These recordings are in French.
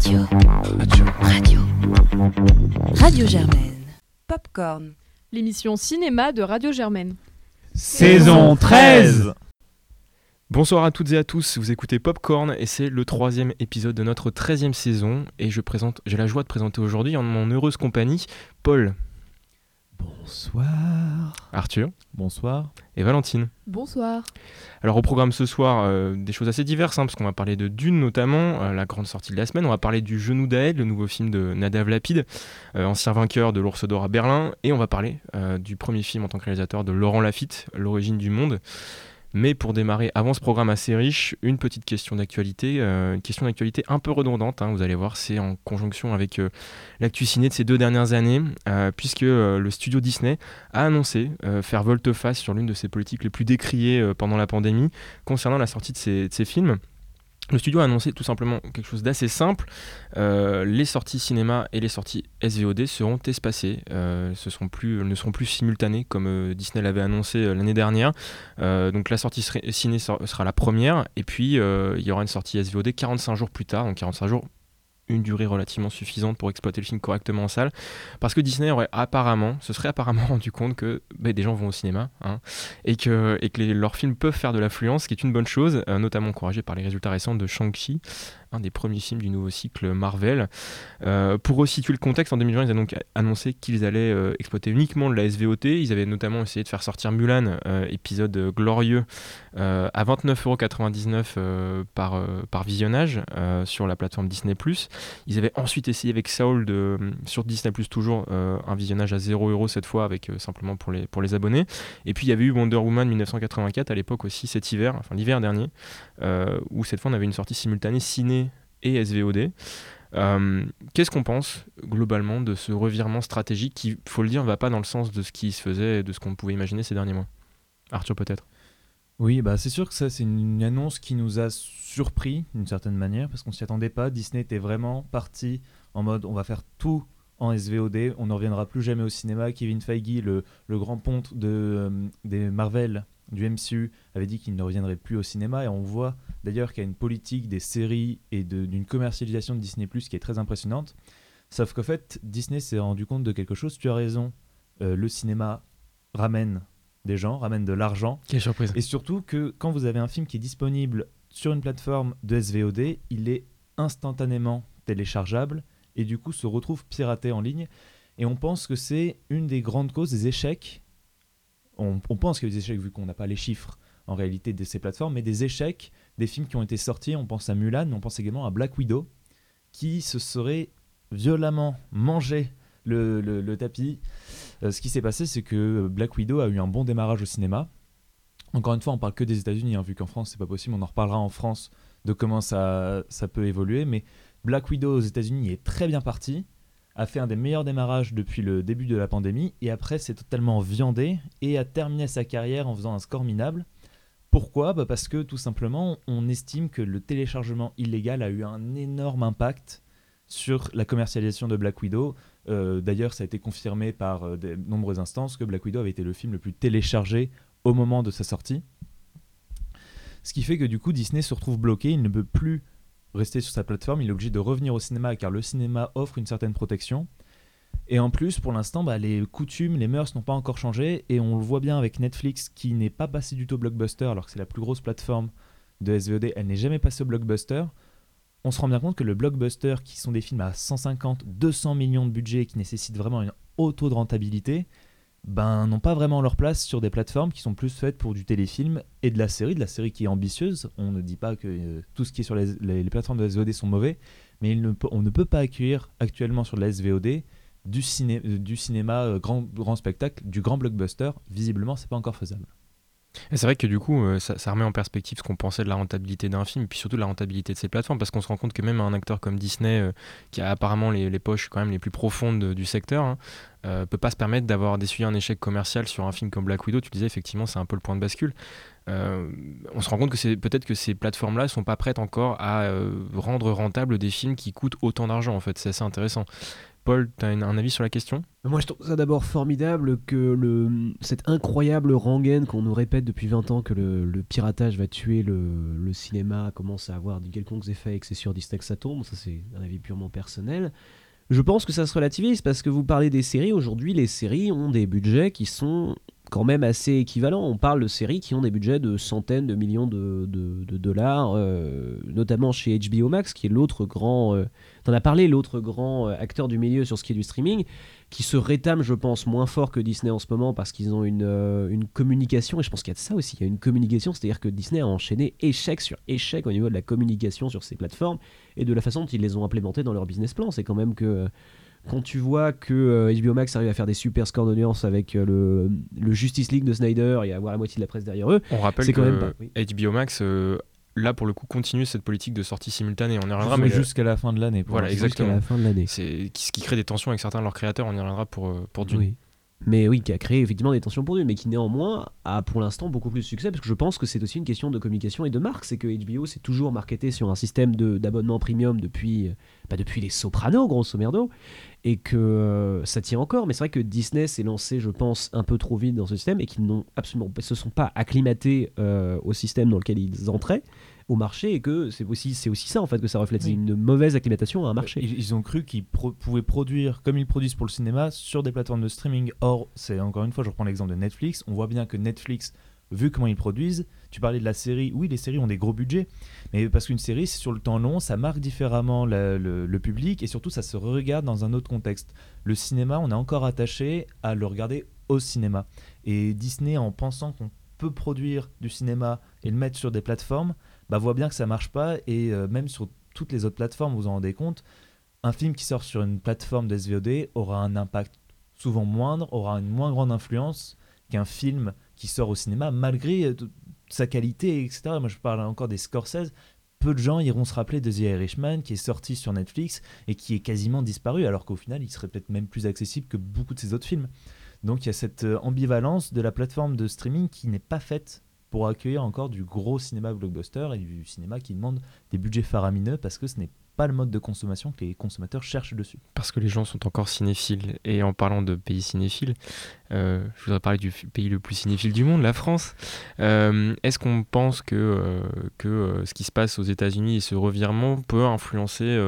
Radio. Radio. Radio Germaine. Popcorn, l'émission cinéma de Radio Germaine. Saison 13 Bonsoir à toutes et à tous, vous écoutez Popcorn et c'est le troisième épisode de notre 13e saison et je présente, j'ai la joie de présenter aujourd'hui en mon heureuse compagnie Paul, Bonsoir. Arthur Bonsoir. et Valentine. Bonsoir. Alors au programme ce soir, euh, des choses assez diverses, hein, parce qu'on va parler de Dune notamment, euh, la grande sortie de la semaine, on va parler du Genou d'Aed, le nouveau film de Nadav Lapide, euh, ancien vainqueur de l'Ours d'Or à Berlin, et on va parler euh, du premier film en tant que réalisateur de Laurent Lafitte, L'origine du monde. Mais pour démarrer, avant ce programme assez riche, une petite question d'actualité, euh, une question d'actualité un peu redondante, hein, vous allez voir, c'est en conjonction avec euh, l'actu ciné de ces deux dernières années, euh, puisque le studio Disney a annoncé faire volte-face sur l'une de ses politiques les plus décriées pendant la pandémie concernant la sortie de ses films. Le studio a annoncé tout simplement quelque chose d'assez simple. Euh, les sorties cinéma et les sorties SVOD seront espacées. Euh, ne seront plus simultanées comme euh, Disney l'avait annoncé euh, l'année dernière. Donc la sortie ciné sera la première et puis il y aura une sortie SVOD 45 jours plus tard. Donc 45 jours, une durée relativement suffisante pour exploiter le film correctement en salle. Parce que Disney aurait apparemment, se serait apparemment rendu compte que bah, des gens vont au cinéma hein, et que, leurs films peuvent faire de l'affluence, ce qui est une bonne chose, euh, notamment encouragé par les résultats récents de Shang-Chi, un des premiers films du nouveau cycle Marvel. Euh, pour resituer le contexte, en 2020, ils ont donc annoncé qu'ils allaient euh, exploiter uniquement de la SVOT. Ils avaient notamment essayé de faire sortir Mulan, euh, épisode glorieux, à 29,99€ euh, par, visionnage sur la plateforme Disney+. Ils avaient ensuite essayé avec Saul de, sur Disney+, toujours, un visionnage à 0€ cette fois, avec simplement pour les, abonnés. Et puis il y avait eu Wonder Woman 1984 à l'époque aussi, cet hiver, enfin l'hiver dernier, où cette fois on avait une sortie simultanée ciné et SVOD. Euh, Qu'est-ce qu'on pense globalement de ce revirement stratégique qui, faut le dire, va pas dans le sens de ce qui se faisait et de ce qu'on pouvait imaginer ces derniers mois? Arthur peut-être Oui, bah c'est sûr que ça c'est une annonce qui nous a surpris d'une certaine manière parce qu'on s'y attendait pas. Disney était vraiment parti en mode on va faire tout en SVOD, on ne reviendra plus jamais au cinéma. Kevin Feige, le, le grand ponte de, euh, des Marvel du MCU, avait dit qu'il ne reviendrait plus au cinéma et on voit d'ailleurs qu'il y a une politique des séries et d'une commercialisation de Disney Plus qui est très impressionnante. Sauf qu'en fait, Disney s'est rendu compte de quelque chose. Tu as raison, euh, le cinéma ramène des gens, ramène de l'argent. Quelle surprise Et surtout que quand vous avez un film qui est disponible sur une plateforme de SVOD, il est instantanément téléchargeable et du coup se retrouve piraté en ligne. Et on pense que c'est une des grandes causes des échecs. On, pense qu'il y a des échecs vu qu'on n'a pas les chiffres en réalité de ces plateformes, mais des échecs des films qui ont été sortis. On pense à Mulan, mais on pense également à Black Widow, qui se serait violemment mangé le, le- le tapis. Euh, ce qui s'est passé, c'est que Black Widow a eu un bon démarrage au cinéma. Encore une fois, on parle que des États-Unis, hein, vu qu'en France, c'est pas possible. On en reparlera en France de comment ça, ça peut évoluer. Mais Black Widow aux États-Unis est très bien parti, a fait un des meilleurs démarrages depuis le début de la pandémie, et après, c'est totalement viandé et a terminé sa carrière en faisant un score minable. Pourquoi? Bah Parce que tout simplement, on estime que le téléchargement illégal a eu un énorme impact sur la commercialisation de Black Widow. Euh, D'ailleurs, ça a été confirmé par euh, de nombreuses instances que Black Widow avait été le film le plus téléchargé au moment de sa sortie. Ce qui fait que du coup, Disney se retrouve bloqué, il ne peut plus rester sur sa plateforme, il est obligé de revenir au cinéma car le cinéma offre une certaine protection. Et en plus, pour l'instant, bah, les coutumes, les mœurs n'ont pas encore changé et on le voit bien avec Netflix qui n'est pas passé du tout blockbuster alors que c'est la plus grosse plateforme de SVOD, elle n'est jamais passée au blockbuster. On se rend bien compte que le blockbuster, qui sont des films à 150, 200 millions de budget, qui nécessitent vraiment un haut taux de rentabilité, ben, n'ont pas vraiment leur place sur des plateformes qui sont plus faites pour du téléfilm et de la série, de la série qui est ambitieuse. On ne dit pas que euh, tout ce qui est sur les, plateformes de SVOD sont mauvais, mais on ne peut pas accueillir actuellement sur la SVOD du, ciné- euh, du cinéma euh, grand, grand spectacle, du grand blockbuster. Visiblement, c'est pas encore faisable. C'est vrai que du coup, euh, ça, remet en perspective ce qu'on pensait de la rentabilité d'un film, puis surtout de la rentabilité de ces plateformes, parce qu'on se rend compte que même un acteur comme Disney, euh, qui a apparemment les, poches quand même les plus profondes de- du secteur, hein, euh, peut pas se permettre d'avoir d'essuyer un échec commercial sur un film comme Black Widow. Tu disais effectivement, c'est un peu le point de bascule. on se rend compte que c'est peut-être que ces plateformes-là sont pas prêtes encore à rendre rentable des films qui coûtent autant d'argent. En fait, c'est assez intéressant. Paul, tu as un avis sur la question? Moi, je trouve ça d'abord formidable que le, cette incroyable rengaine qu'on nous répète depuis 20 ans que le, piratage va tuer le, cinéma commence à avoir des quelconques effets et que c'est sur Disney que ça tombe. Ça, c'est un avis purement personnel. Je pense que ça se relativise parce que vous parlez des séries. Aujourd'hui, les séries ont des budgets qui sont quand même assez équivalents. On parle de séries qui ont des budgets de centaines de millions de, dollars, euh, notamment chez HBO Max, qui est l'autre grand, euh, t'en as parlé, l'autre grand euh, acteur du milieu sur ce qui est du streaming, qui se rétame, je pense, moins fort que Disney en ce moment parce qu'ils ont une, une communication, et je pense qu'il y a de ça aussi, il y a une communication, c'est-à-dire que Disney a enchaîné échec sur échec au niveau de la communication sur ces plateformes et de la façon dont ils les ont implémentées dans leur business plan. C'est quand même que quand tu vois que HBO euh, Max arrive à faire des super scores d'audience avec euh, le, le, Justice League de Snyder et avoir la moitié de la presse derrière eux, on rappelle que quand même pas, HBO Max euh, là pour le coup continue cette politique de sortie simultanée. On y reviendra, mais jusqu'à la fin de l'année. Voilà, exactement. la fin de l'année. C'est ce qui crée des tensions avec certains de leurs créateurs. On y reviendra pour pour Dune mais oui, qui a créé effectivement des tensions pour lui, mais qui néanmoins a pour l'instant beaucoup plus de succès, parce que je pense que c'est aussi une question de communication et de marque, c'est que HBO s'est toujours marketé sur un système d'abonnement premium depuis, pas bah, depuis les Sopranos, grosso merdo, et que euh, ça tient encore, mais c'est vrai que Disney s'est lancé, je pense, un peu trop vite dans ce système, et qu'ils n'ont absolument se sont pas acclimatés euh, au système dans lequel ils entraient, au marché et que c'est aussi, c'est aussi ça en fait que ça reflète. C'est une mauvaise acclimatation à un marché. Ils, ont cru qu'ils pouvaient produire comme ils produisent pour le cinéma sur des plateformes de streaming. Or, c'est encore une fois, je reprends l'exemple de Netflix. On voit bien que Netflix, vu comment ils produisent, tu parlais de la série. Oui, les séries ont des gros budgets, mais parce qu'une série, c'est sur le temps long, ça marque différemment le, le, public et surtout, ça se regarde dans un autre contexte. Le cinéma, on est encore attaché à le regarder au cinéma. Et Disney, en pensant qu'on peut produire du cinéma et le mettre sur des plateformes, bah, voit bien que ça marche pas. Et euh, même sur toutes les autres plateformes, vous vous en rendez compte, un film qui sort sur une plateforme de SVOD aura un impact souvent moindre, aura une moins grande influence qu'un film qui sort au cinéma, malgré euh, sa qualité, etc. Moi, je parle encore des Scorsese. Peu de gens iront se rappeler de The Irishman, qui est sorti sur Netflix et qui est quasiment disparu, alors qu'au final, il serait peut-être même plus accessible que beaucoup de ses autres films. Donc il y a cette euh, ambivalence de la plateforme de streaming qui n'est pas faite pour accueillir encore du gros cinéma blockbuster et du cinéma qui demande des budgets faramineux parce que ce n'est pas le mode de consommation que les consommateurs cherchent dessus. Parce que les gens sont encore cinéphiles. Et en parlant de pays cinéphiles, euh, je voudrais parler du pays le plus cinéphile du monde, la France. Euh, est-ce qu'on pense que, euh, que ce qui se passe aux États-Unis et ce revirement peut influencer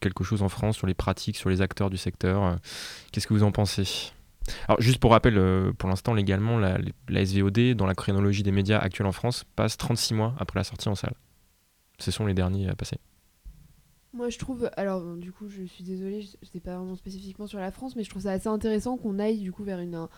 quelque chose en France sur les pratiques, sur les acteurs du secteur? Qu'est-ce que vous en pensez? Alors, juste pour rappel, euh, pour l'instant, légalement, la, SVOD, dans la chronologie des médias actuels en France, passe 36 mois après la sortie en salle. Ce sont les derniers à passer. Moi, je trouve, alors du coup, je suis désolée, je n'étais pas vraiment spécifiquement sur la France, mais je trouve ça assez intéressant qu'on aille du coup vers une, un,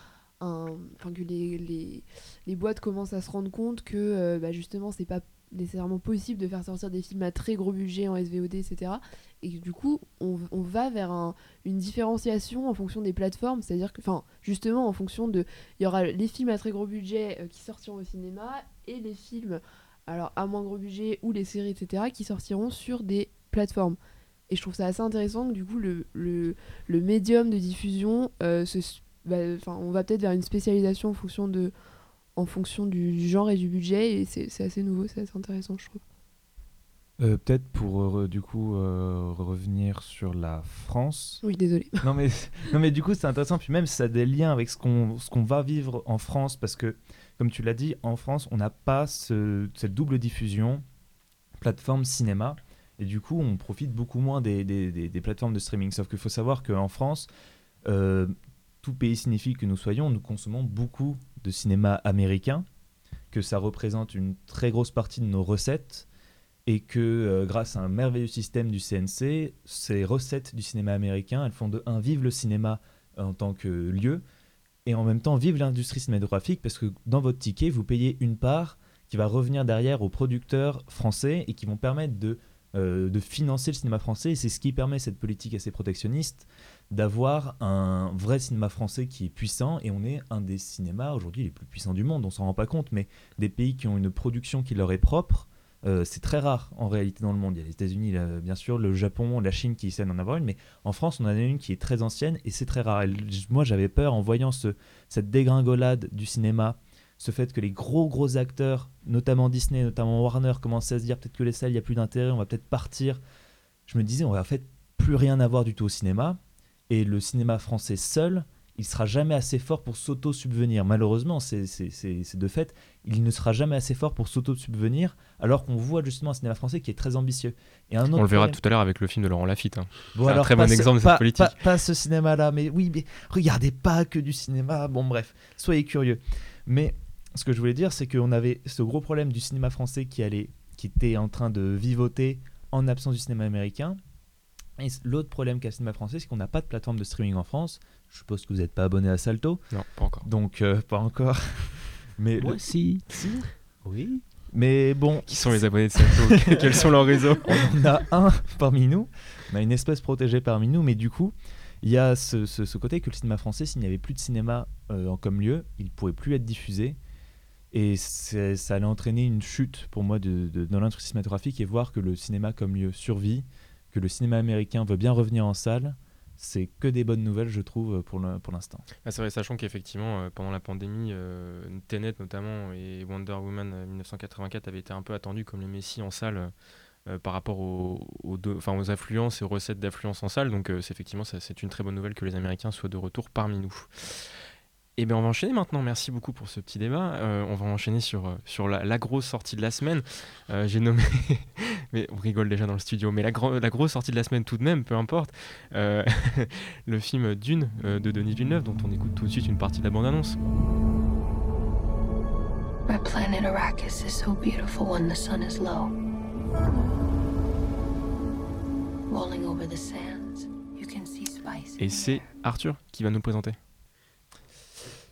enfin que les, les, les, boîtes commencent à se rendre compte que euh, bah, justement, c'est pas nécessairement possible de faire sortir des films à très gros budget en SVOD, etc. Et du coup, on, va vers une différenciation en fonction des plateformes, c'est-à-dire que, enfin, justement, en fonction de. Il y aura les films à très gros budget euh, qui sortiront au cinéma et les films, alors à moins gros budget ou les séries, etc., qui sortiront sur des plateformes. Et je trouve ça assez intéressant que du coup, le, le, médium de diffusion, euh, on va peut-être vers une spécialisation en fonction de en fonction du genre et du budget et c'est assez nouveau, c'est assez intéressant je trouve. Euh, peut-être pour euh, du coup euh, revenir sur la France. Oui, désolé. non mais non mais du coup c'est intéressant puis même ça a des liens avec ce qu'on va vivre en France parce que comme tu l'as dit en France on n'a pas ce, cette double diffusion plateforme cinéma et du coup on profite beaucoup moins des, des, des, plateformes de streaming. Sauf qu'il faut savoir qu'en France tout pays signifie que nous soyons nous consommons beaucoup de cinéma américain, que ça représente une très grosse partie de nos recettes et que euh, grâce à un merveilleux système du CNC, ces recettes du cinéma américain, elles font de un vivre le cinéma en tant que lieu et en même temps vivre l'industrie cinématographique parce que dans votre ticket, vous payez une part qui va revenir derrière aux producteurs français et qui vont permettre de, euh, de financer le cinéma français. Et c'est ce qui permet cette politique assez protectionniste d'avoir un vrai cinéma français qui est puissant et on est un des cinémas aujourd'hui les plus puissants du monde, on s'en rend pas compte, mais des pays qui ont une production qui leur est propre, euh, c'est très rare en réalité dans le monde. Il y a les États-Unis, bien sûr, le Japon, la Chine qui essaient d'en avoir une, mais en France, on en a une qui est très ancienne et c'est très rare. moi, j'avais peur en voyant ce, cette dégringolade du cinéma ce fait que les gros gros acteurs, notamment Disney, notamment Warner, commençaient à se dire peut-être que les salles, il n'y a plus d'intérêt, on va peut-être partir. Je me disais, on va en fait plus rien avoir du tout au cinéma. Et le cinéma français seul, il sera jamais assez fort pour s'auto-subvenir. Malheureusement, c'est de fait, il ne sera jamais assez fort pour s'auto-subvenir, alors qu'on voit justement un cinéma français qui est très ambitieux. Et un autre On le verra tout à l'heure avec le film de Laurent Lafitte. Hein. Bon, un très bon exemple de cette politique. Pas, pas ce cinéma-là, mais oui, mais regardez pas que du cinéma. Bon, bref, soyez curieux. Mais ce que je voulais dire, c'est qu'on avait ce gros problème du cinéma français qui, allait, qui était en train de vivoter en absence du cinéma américain. Et l'autre problème qu'a le cinéma français, c'est qu'on n'a pas de plateforme de streaming en France. Je suppose que vous n'êtes pas abonné à Salto. Non, pas encore. Donc, euh, pas encore. Mais Moi, si. Si Oui. Mais bon. Qui sont les abonnés de Salto? Quels sont leurs réseaux? On a un parmi nous. On a une espèce protégée parmi nous. Mais du coup, il y a ce, côté que le cinéma français, s'il n'y avait plus de cinéma euh, en comme lieu, il ne pourrait plus être diffusé. Et ça allait entraîner une chute pour moi de, dans l'industrie cinématographique et voir que le cinéma comme lieu survit, que le cinéma américain veut bien revenir en salle. C'est que des bonnes nouvelles, je trouve, pour l'instant. Pour ah, c'est vrai, sachant qu'effectivement, euh, pendant la pandémie, euh, Tenet notamment et Wonder Woman 1984 avaient été un peu attendus comme les messies en salle euh, par rapport aux, affluences et aux recettes d'affluence en salle. Donc, c'est effectivement, c'est une très bonne nouvelle que les Américains soient de retour parmi nous. Et eh bien on va enchaîner maintenant, merci beaucoup pour ce petit débat. Euh, on va enchaîner sur, euh, sur la, grosse sortie de la semaine. Euh, j'ai nommé, mais on rigole déjà dans le studio, mais la, la grosse sortie de la semaine tout de même, peu importe. le film Dune de Denis Villeneuve, dont on écoute tout de suite une partie de la bande-annonce. Et c'est Arthur qui va nous présenter.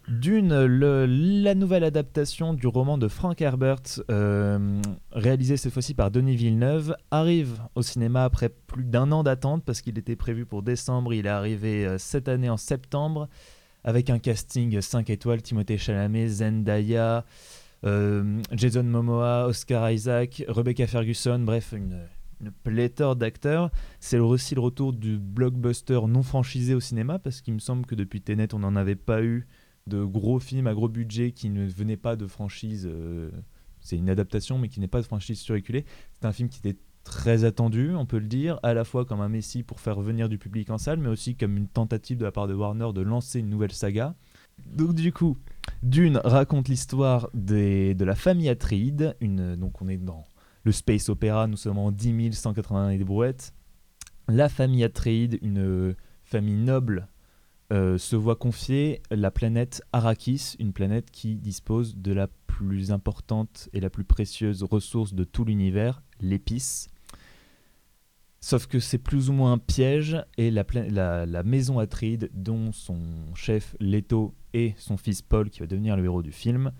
Dune, la nouvelle adaptation du roman de Frank Herbert, euh, réalisé cette fois-ci par Denis Villeneuve, arrive au cinéma après plus d'un an d'attente parce qu'il était prévu pour décembre. Il est arrivé euh, cette année en septembre avec un casting 5 étoiles Timothée Chalamet, Zendaya, euh, Jason Momoa, Oscar Isaac, Rebecca Ferguson, bref, une, une pléthore d'acteurs. C'est aussi le retour du blockbuster non franchisé au cinéma parce qu'il me semble que depuis Tenet, on n'en avait pas eu de gros films à gros budget qui ne venaient pas de franchise. Euh, c'est une adaptation, mais qui n'est pas de franchise surréculée. C'est un film qui était très attendu, on peut le dire, à la fois comme un messie pour faire venir du public en salle, mais aussi comme une tentative de la part de Warner de lancer une nouvelle saga. Donc du coup, Dune raconte l'histoire de la famille Atreides, une, donc on est dans le space opéra, nous sommes en 10 180 des brouettes. La famille Atreides, une famille noble euh, se voit confier la planète Arrakis, une planète qui dispose de la plus importante et la plus précieuse ressource de tout l'univers, l'épice. Sauf que c'est plus ou moins un piège et la, maison Atride, dont son chef Leto et son fils Paul, qui va devenir le héros du film,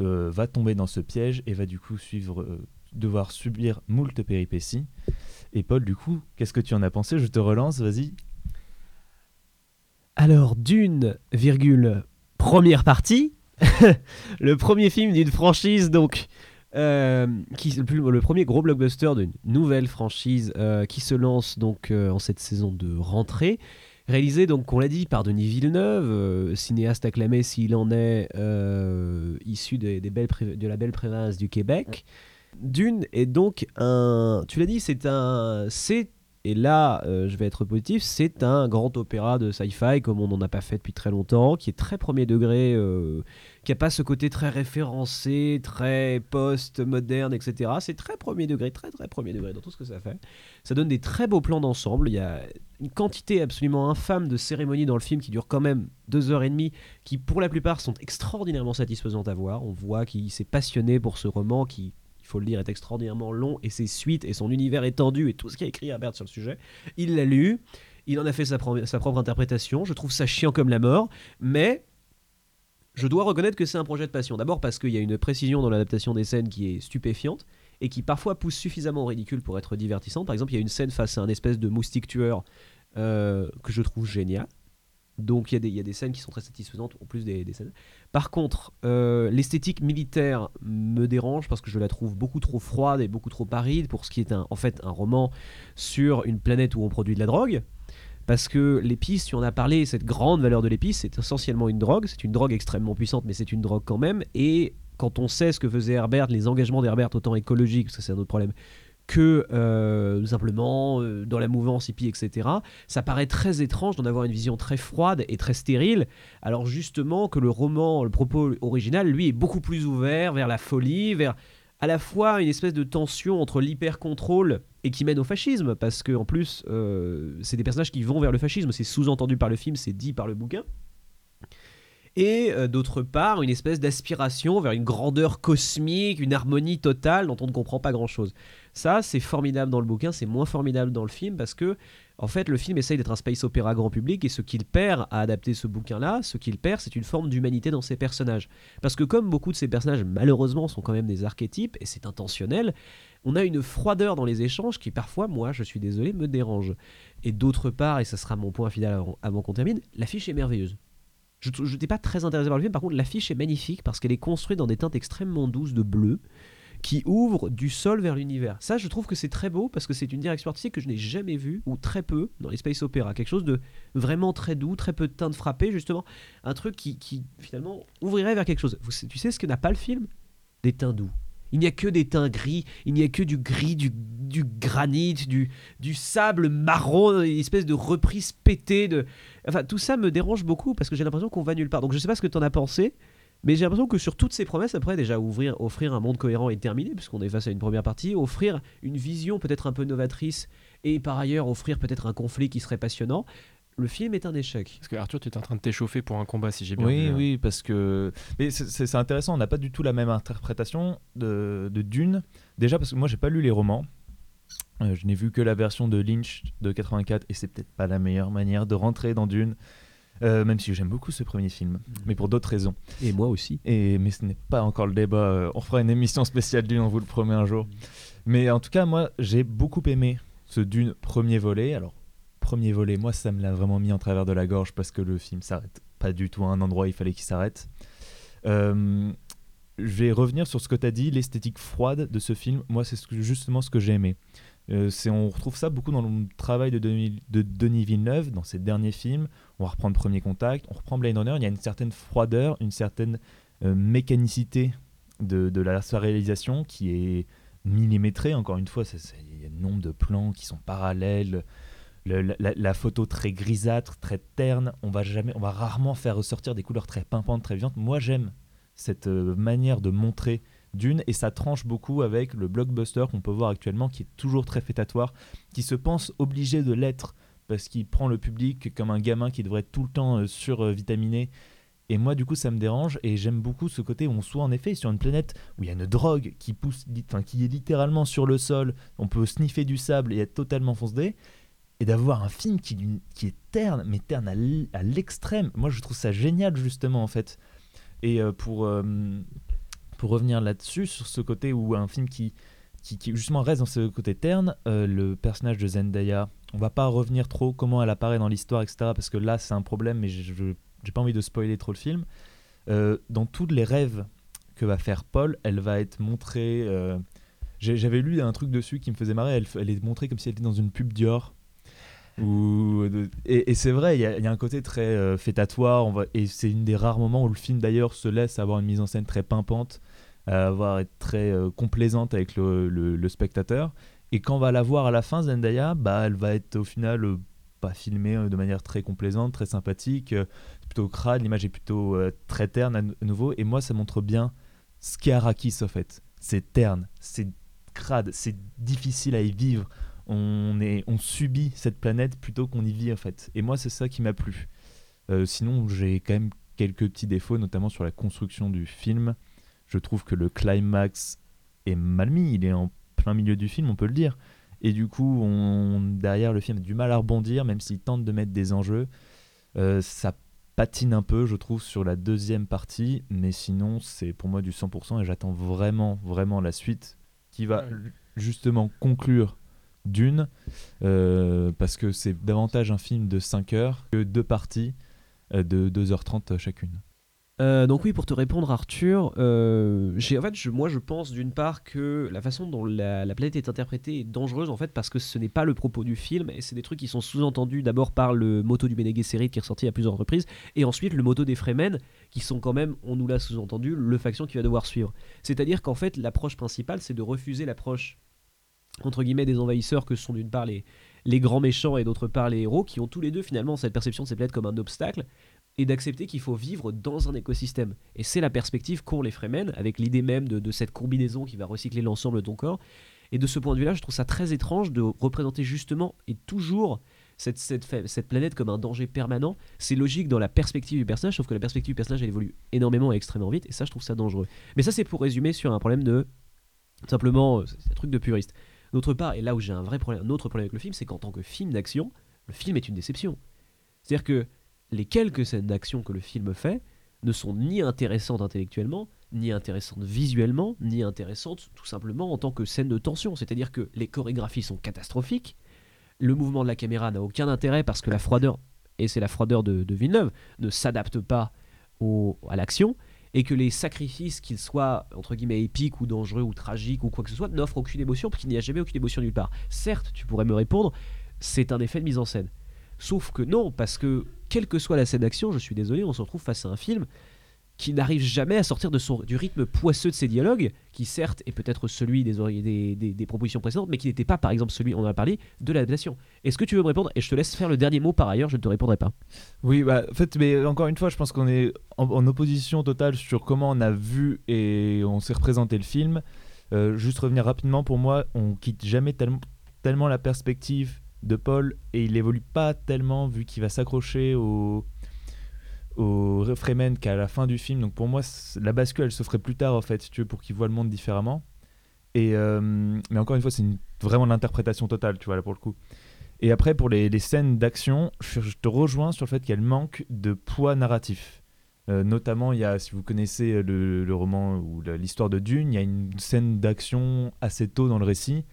euh, va tomber dans ce piège et va du coup suivre, euh, devoir subir moult péripéties. Et Paul, du coup, qu'est-ce que tu en as pensé? Je te relance, vas-y. Alors, d'une, virgule, première partie, le premier film d'une franchise, donc, euh, qui, le, le, premier gros blockbuster d'une nouvelle franchise euh, qui se lance donc euh, en cette saison de rentrée. Réalisé, donc, on l'a dit, par Denis Villeneuve, cinéaste acclamé s'il en est, issu des, belles de la belle province du Québec. Dune est donc un. Tu l'as dit, c'est un. C'est et là, euh, je vais être positif, c'est un grand opéra de sci-fi comme on n'en a pas fait depuis très longtemps, qui est très premier degré, euh, qui n'a pas ce côté très référencé, très post-moderne, etc. C'est très premier degré, très très premier degré dans tout ce que ça fait. Ça donne des très beaux plans d'ensemble. Il y a une quantité absolument infâme de cérémonies dans le film qui durent quand même deux heures et demie, qui pour la plupart sont extraordinairement satisfaisantes à voir. On voit qu'il s'est passionné pour ce roman qui faut le dire, est extraordinairement long et ses suites et son univers étendu et tout ce qu'a écrit Herbert sur le sujet. Il l'a lu, il en a fait sa, sa propre interprétation. Je trouve ça chiant comme la mort, mais je dois reconnaître que c'est un projet de passion. D'abord parce qu'il y a une précision dans l'adaptation des scènes qui est stupéfiante et qui parfois pousse suffisamment au ridicule pour être divertissante. Par exemple, il y a une scène face à un espèce de moustique tueur euh, que je trouve génial. Donc il y, a des scènes qui sont très satisfaisantes en plus des, scènes. Par contre, euh, l'esthétique militaire me dérange parce que je la trouve beaucoup trop froide et beaucoup trop aride pour ce qui est en fait un roman sur une planète où on produit de la drogue. Parce que l'épice, tu en as parlé, cette grande valeur de l'épice, c'est essentiellement une drogue. C'est une drogue extrêmement puissante, mais c'est une drogue quand même. Et quand on sait ce que faisait Herbert, les engagements d'Herbert, autant écologiques, parce que c'est un autre problème, que euh, simplement euh, dans la mouvance hippie, etc. Ça paraît très étrange d'en avoir une vision très froide et très stérile, alors justement que le roman, le propos original, lui, est beaucoup plus ouvert vers la folie, vers à la fois une espèce de tension entre l'hyper-contrôle et qui mène au fascisme, parce que en plus, euh, c'est des personnages qui vont vers le fascisme, c'est sous-entendu par le film, c'est dit par le bouquin et euh, d'autre part une espèce d'aspiration vers une grandeur cosmique, une harmonie totale dont on ne comprend pas grand-chose. Ça, c'est formidable dans le bouquin, c'est moins formidable dans le film parce que, en fait, le film essaye d'être un space opéra grand public et ce qu'il perd à adapter ce bouquin-là, ce qu'il perd, c'est une forme d'humanité dans ses personnages. Parce que comme beaucoup de ces personnages, malheureusement, sont quand même des archétypes et c'est intentionnel, on a une froideur dans les échanges qui parfois, moi, je suis désolé, me dérange. Et d'autre part, et ça sera mon point final avant, avant qu'on termine, l'affiche est merveilleuse. Je n'étais pas très intéressé par le film, par contre l'affiche est magnifique parce qu'elle est construite dans des teintes extrêmement douces de bleu qui ouvrent du sol vers l'univers. Ça, je trouve que c'est très beau parce que c'est une direction artistique que je n'ai jamais vue, ou très peu, dans les space opéra. Quelque chose de vraiment très doux, très peu de teintes frappées, justement. Un truc qui, finalement ouvrirait vers quelque chose. Tu sais ce que n'a pas le film? Des teints doux. Il n'y a que des teints gris, il n'y a que du gris, du, granit, du, du sable marron, une espèce de reprise pétée. De... Enfin, tout ça me dérange beaucoup parce que j'ai l'impression qu'on va nulle part. Donc je ne sais pas ce que tu en as pensé, mais j'ai l'impression que sur toutes ces promesses, après déjà ouvrir, offrir un monde cohérent et terminé, puisqu'on est face à une première partie, offrir une vision peut-être un peu novatrice et par ailleurs offrir peut-être un conflit qui serait passionnant, le film est un échec. Parce que Arthur, tu es en train de t'échauffer pour un combat, si j'ai bien Oui, vu. hein. oui, parce que. Mais c'est- intéressant, on n'a pas du tout la même interprétation de, de Dune. Déjà, parce que moi, j'ai pas lu les romans. Euh, je n'ai vu que la version de Lynch de 84, et c'est peut-être pas la meilleure manière de rentrer dans Dune. Euh, même si j'aime beaucoup ce premier film, mais pour d'autres raisons. Et moi aussi. Et, mais ce n'est pas encore le débat. euh, On fera une émission spéciale Dune, on vous le promet un jour. Mais en tout cas, moi, j'ai beaucoup aimé ce Dune premier volet. Alors, premier volet, moi, ça me l'a vraiment mis en travers de la gorge parce que le film s'arrête pas du tout à un endroit il fallait qu'il s'arrête. Euh, je vais revenir sur ce que tu as dit, l'esthétique froide de ce film. Moi, c'est justement ce que j'ai aimé. Euh, on retrouve ça beaucoup dans le travail de Denis, de Denis Villeneuve, dans ses derniers films. On va reprendre Premier Contact, on reprend Blade Runner. Il y a une certaine froideur, une certaine euh, mécanicité de, la, sa réalisation qui est millimétrée. Encore une fois, il y a un nombre de plans qui sont parallèles. La, photo très grisâtre, très terne. On va jamais, on va rarement faire ressortir des couleurs très pimpantes, très vivantes. Moi, j'aime cette euh, manière de montrer Dune et ça tranche beaucoup avec le blockbuster qu'on peut voir actuellement qui est toujours très fêtatoire, qui se pense obligé de l'être parce qu'il prend le public comme un gamin qui devrait être tout le temps euh, survitaminé. Et moi, du coup, ça me dérange et j'aime beaucoup ce côté où on soit en effet sur une planète où il y a une drogue qui pousse, qui est littéralement sur le sol. On peut sniffer du sable et être totalement foncé. Et d'avoir un film qui, qui est terne, mais terne à l'extrême. Moi, je trouve ça génial, justement, en fait. Et euh, pour, euh, pour revenir là-dessus, sur ce côté où un film qui, qui, justement reste dans ce côté terne, euh, le personnage de Zendaya, on va pas revenir trop comment elle apparaît dans l'histoire, etc. Parce que là, c'est un problème, mais je j'ai pas envie de spoiler trop le film. Dans tous les rêves que va faire Paul, elle va être montrée. J'avais lu un truc dessus qui me faisait marrer. Elle, elle est montrée comme si elle était dans une pub Dior. Et c'est vrai, il y, a- un côté très euh, fêtatoire. Et c'est une des rares moments où le film d'ailleurs se laisse avoir une mise en scène très pimpante, avoir être très euh, complaisante avec le, spectateur. Et quand on va la voir à la fin, Zendaya, bah, elle va être au final euh, pas filmée euh, de manière très complaisante, très sympathique. plutôt crade, l'image est plutôt très terne à nouveau. Et moi, ça montre bien ce qu'est Arrakis en fait. C'est terne, c'est crade, c'est difficile à y vivre. On, est, on subit cette planète plutôt qu'on y vit en fait. Et moi, c'est ça qui m'a plu. Euh, sinon, j'ai quand même quelques petits défauts, notamment sur la construction du film. Je trouve que le climax est mal mis. Il est en plein milieu du film, on peut le dire. Et du coup, on, derrière, le film a du mal à rebondir, même s'il tente de mettre des enjeux. Euh, ça patine un peu, je trouve, sur la deuxième partie. Mais sinon, c'est pour moi du 100% et j'attends vraiment, vraiment la suite qui va justement conclure Dune. euh, parce que c'est davantage un film de 5 heures que deux parties euh, de 2h30 chacune. Euh, donc oui, pour te répondre, Arthur, en fait, je- moi, je pense d'une part que la façon dont la, la planète est interprétée est dangereuse en fait parce que ce n'est pas le propos du film et c'est des trucs qui sont sous-entendus d'abord par le moto du Bene Gesserit qui est ressorti à plusieurs reprises et ensuite le moto des Fremen qui sont quand même, on nous l'a sous-entendu, le faction qui va devoir suivre. C'est-à-dire qu'en fait, l'approche principale, c'est de refuser l'approche entre guillemets des envahisseurs que sont d'une part les, les grands méchants et d'autre part les héros qui ont tous les deux finalement cette perception de ces planètes comme un obstacle et d'accepter qu'il faut vivre dans un écosystème. Et c'est la perspective qu'ont les Fremen, avec l'idée même de, de cette combinaison qui va recycler l'ensemble de ton corps. Et de ce point de vue-là, je trouve ça très étrange de représenter justement et toujours cette, cette, cette planète comme un danger permanent. C'est logique dans la perspective du personnage, sauf que la perspective du personnage, elle évolue énormément et extrêmement vite, et ça, je trouve ça dangereux. Mais ça, c'est pour résumer sur un problème de... Simplement, euh, c'est un truc de puriste. D'autre part, et là où j'ai un vrai problème, un autre problème avec le film, c'est qu'en tant que film d'action, le film est une déception. C'est-à-dire que les quelques scènes d'action que le film fait ne sont ni intéressantes intellectuellement, ni intéressantes visuellement, ni intéressantes tout simplement en tant que scène de tension. C'est-à-dire que les chorégraphies sont catastrophiques, le mouvement de la caméra n'a aucun intérêt parce que la froideur, et c'est la froideur de, Villeneuve, ne s'adapte pas à l'action, et que les sacrifices, qu'ils soient entre guillemets épiques ou dangereux ou tragiques ou quoi que ce soit, n'offrent aucune émotion, parce qu'il n'y a jamais aucune émotion nulle part. Certes, tu pourrais me répondre, c'est un effet de mise en scène. Sauf que non, parce que quelle que soit la scène d'action, je suis désolé, on se retrouve face à un film qui n'arrive jamais à sortir de son, du rythme poisseux de ses dialogues, qui certes est peut-être celui des, des, des- propositions précédentes, mais qui n'était pas par exemple celui, on en a parlé, de l'adaptation. Est-ce que tu veux me répondre Et je te laisse faire le dernier mot par ailleurs, je ne te répondrai pas. Oui, bah, en fait, mais encore une fois, je pense qu'on est en, en opposition totale sur comment on a vu et on s'est représenté le film. Euh, juste revenir rapidement, pour moi, on quitte jamais tellement, tellement la perspective de Paul et il évolue pas tellement vu qu'il va s'accrocher au au Fremen qu'à la fin du film. Donc pour moi, la bascule, elle se ferait plus tard en fait, tu veux, pour qu'il voit le monde différemment. Et euh, mais encore une fois, c'est vraiment l'interprétation totale, tu vois là pour le coup. Et après, pour les, les scènes d'action, je, te rejoins sur le fait qu'elles manquent de poids narratif. Euh, notamment, il y a, si vous connaissez le, le roman ou l'histoire de Dune, il y a une scène d'action assez tôt dans le récit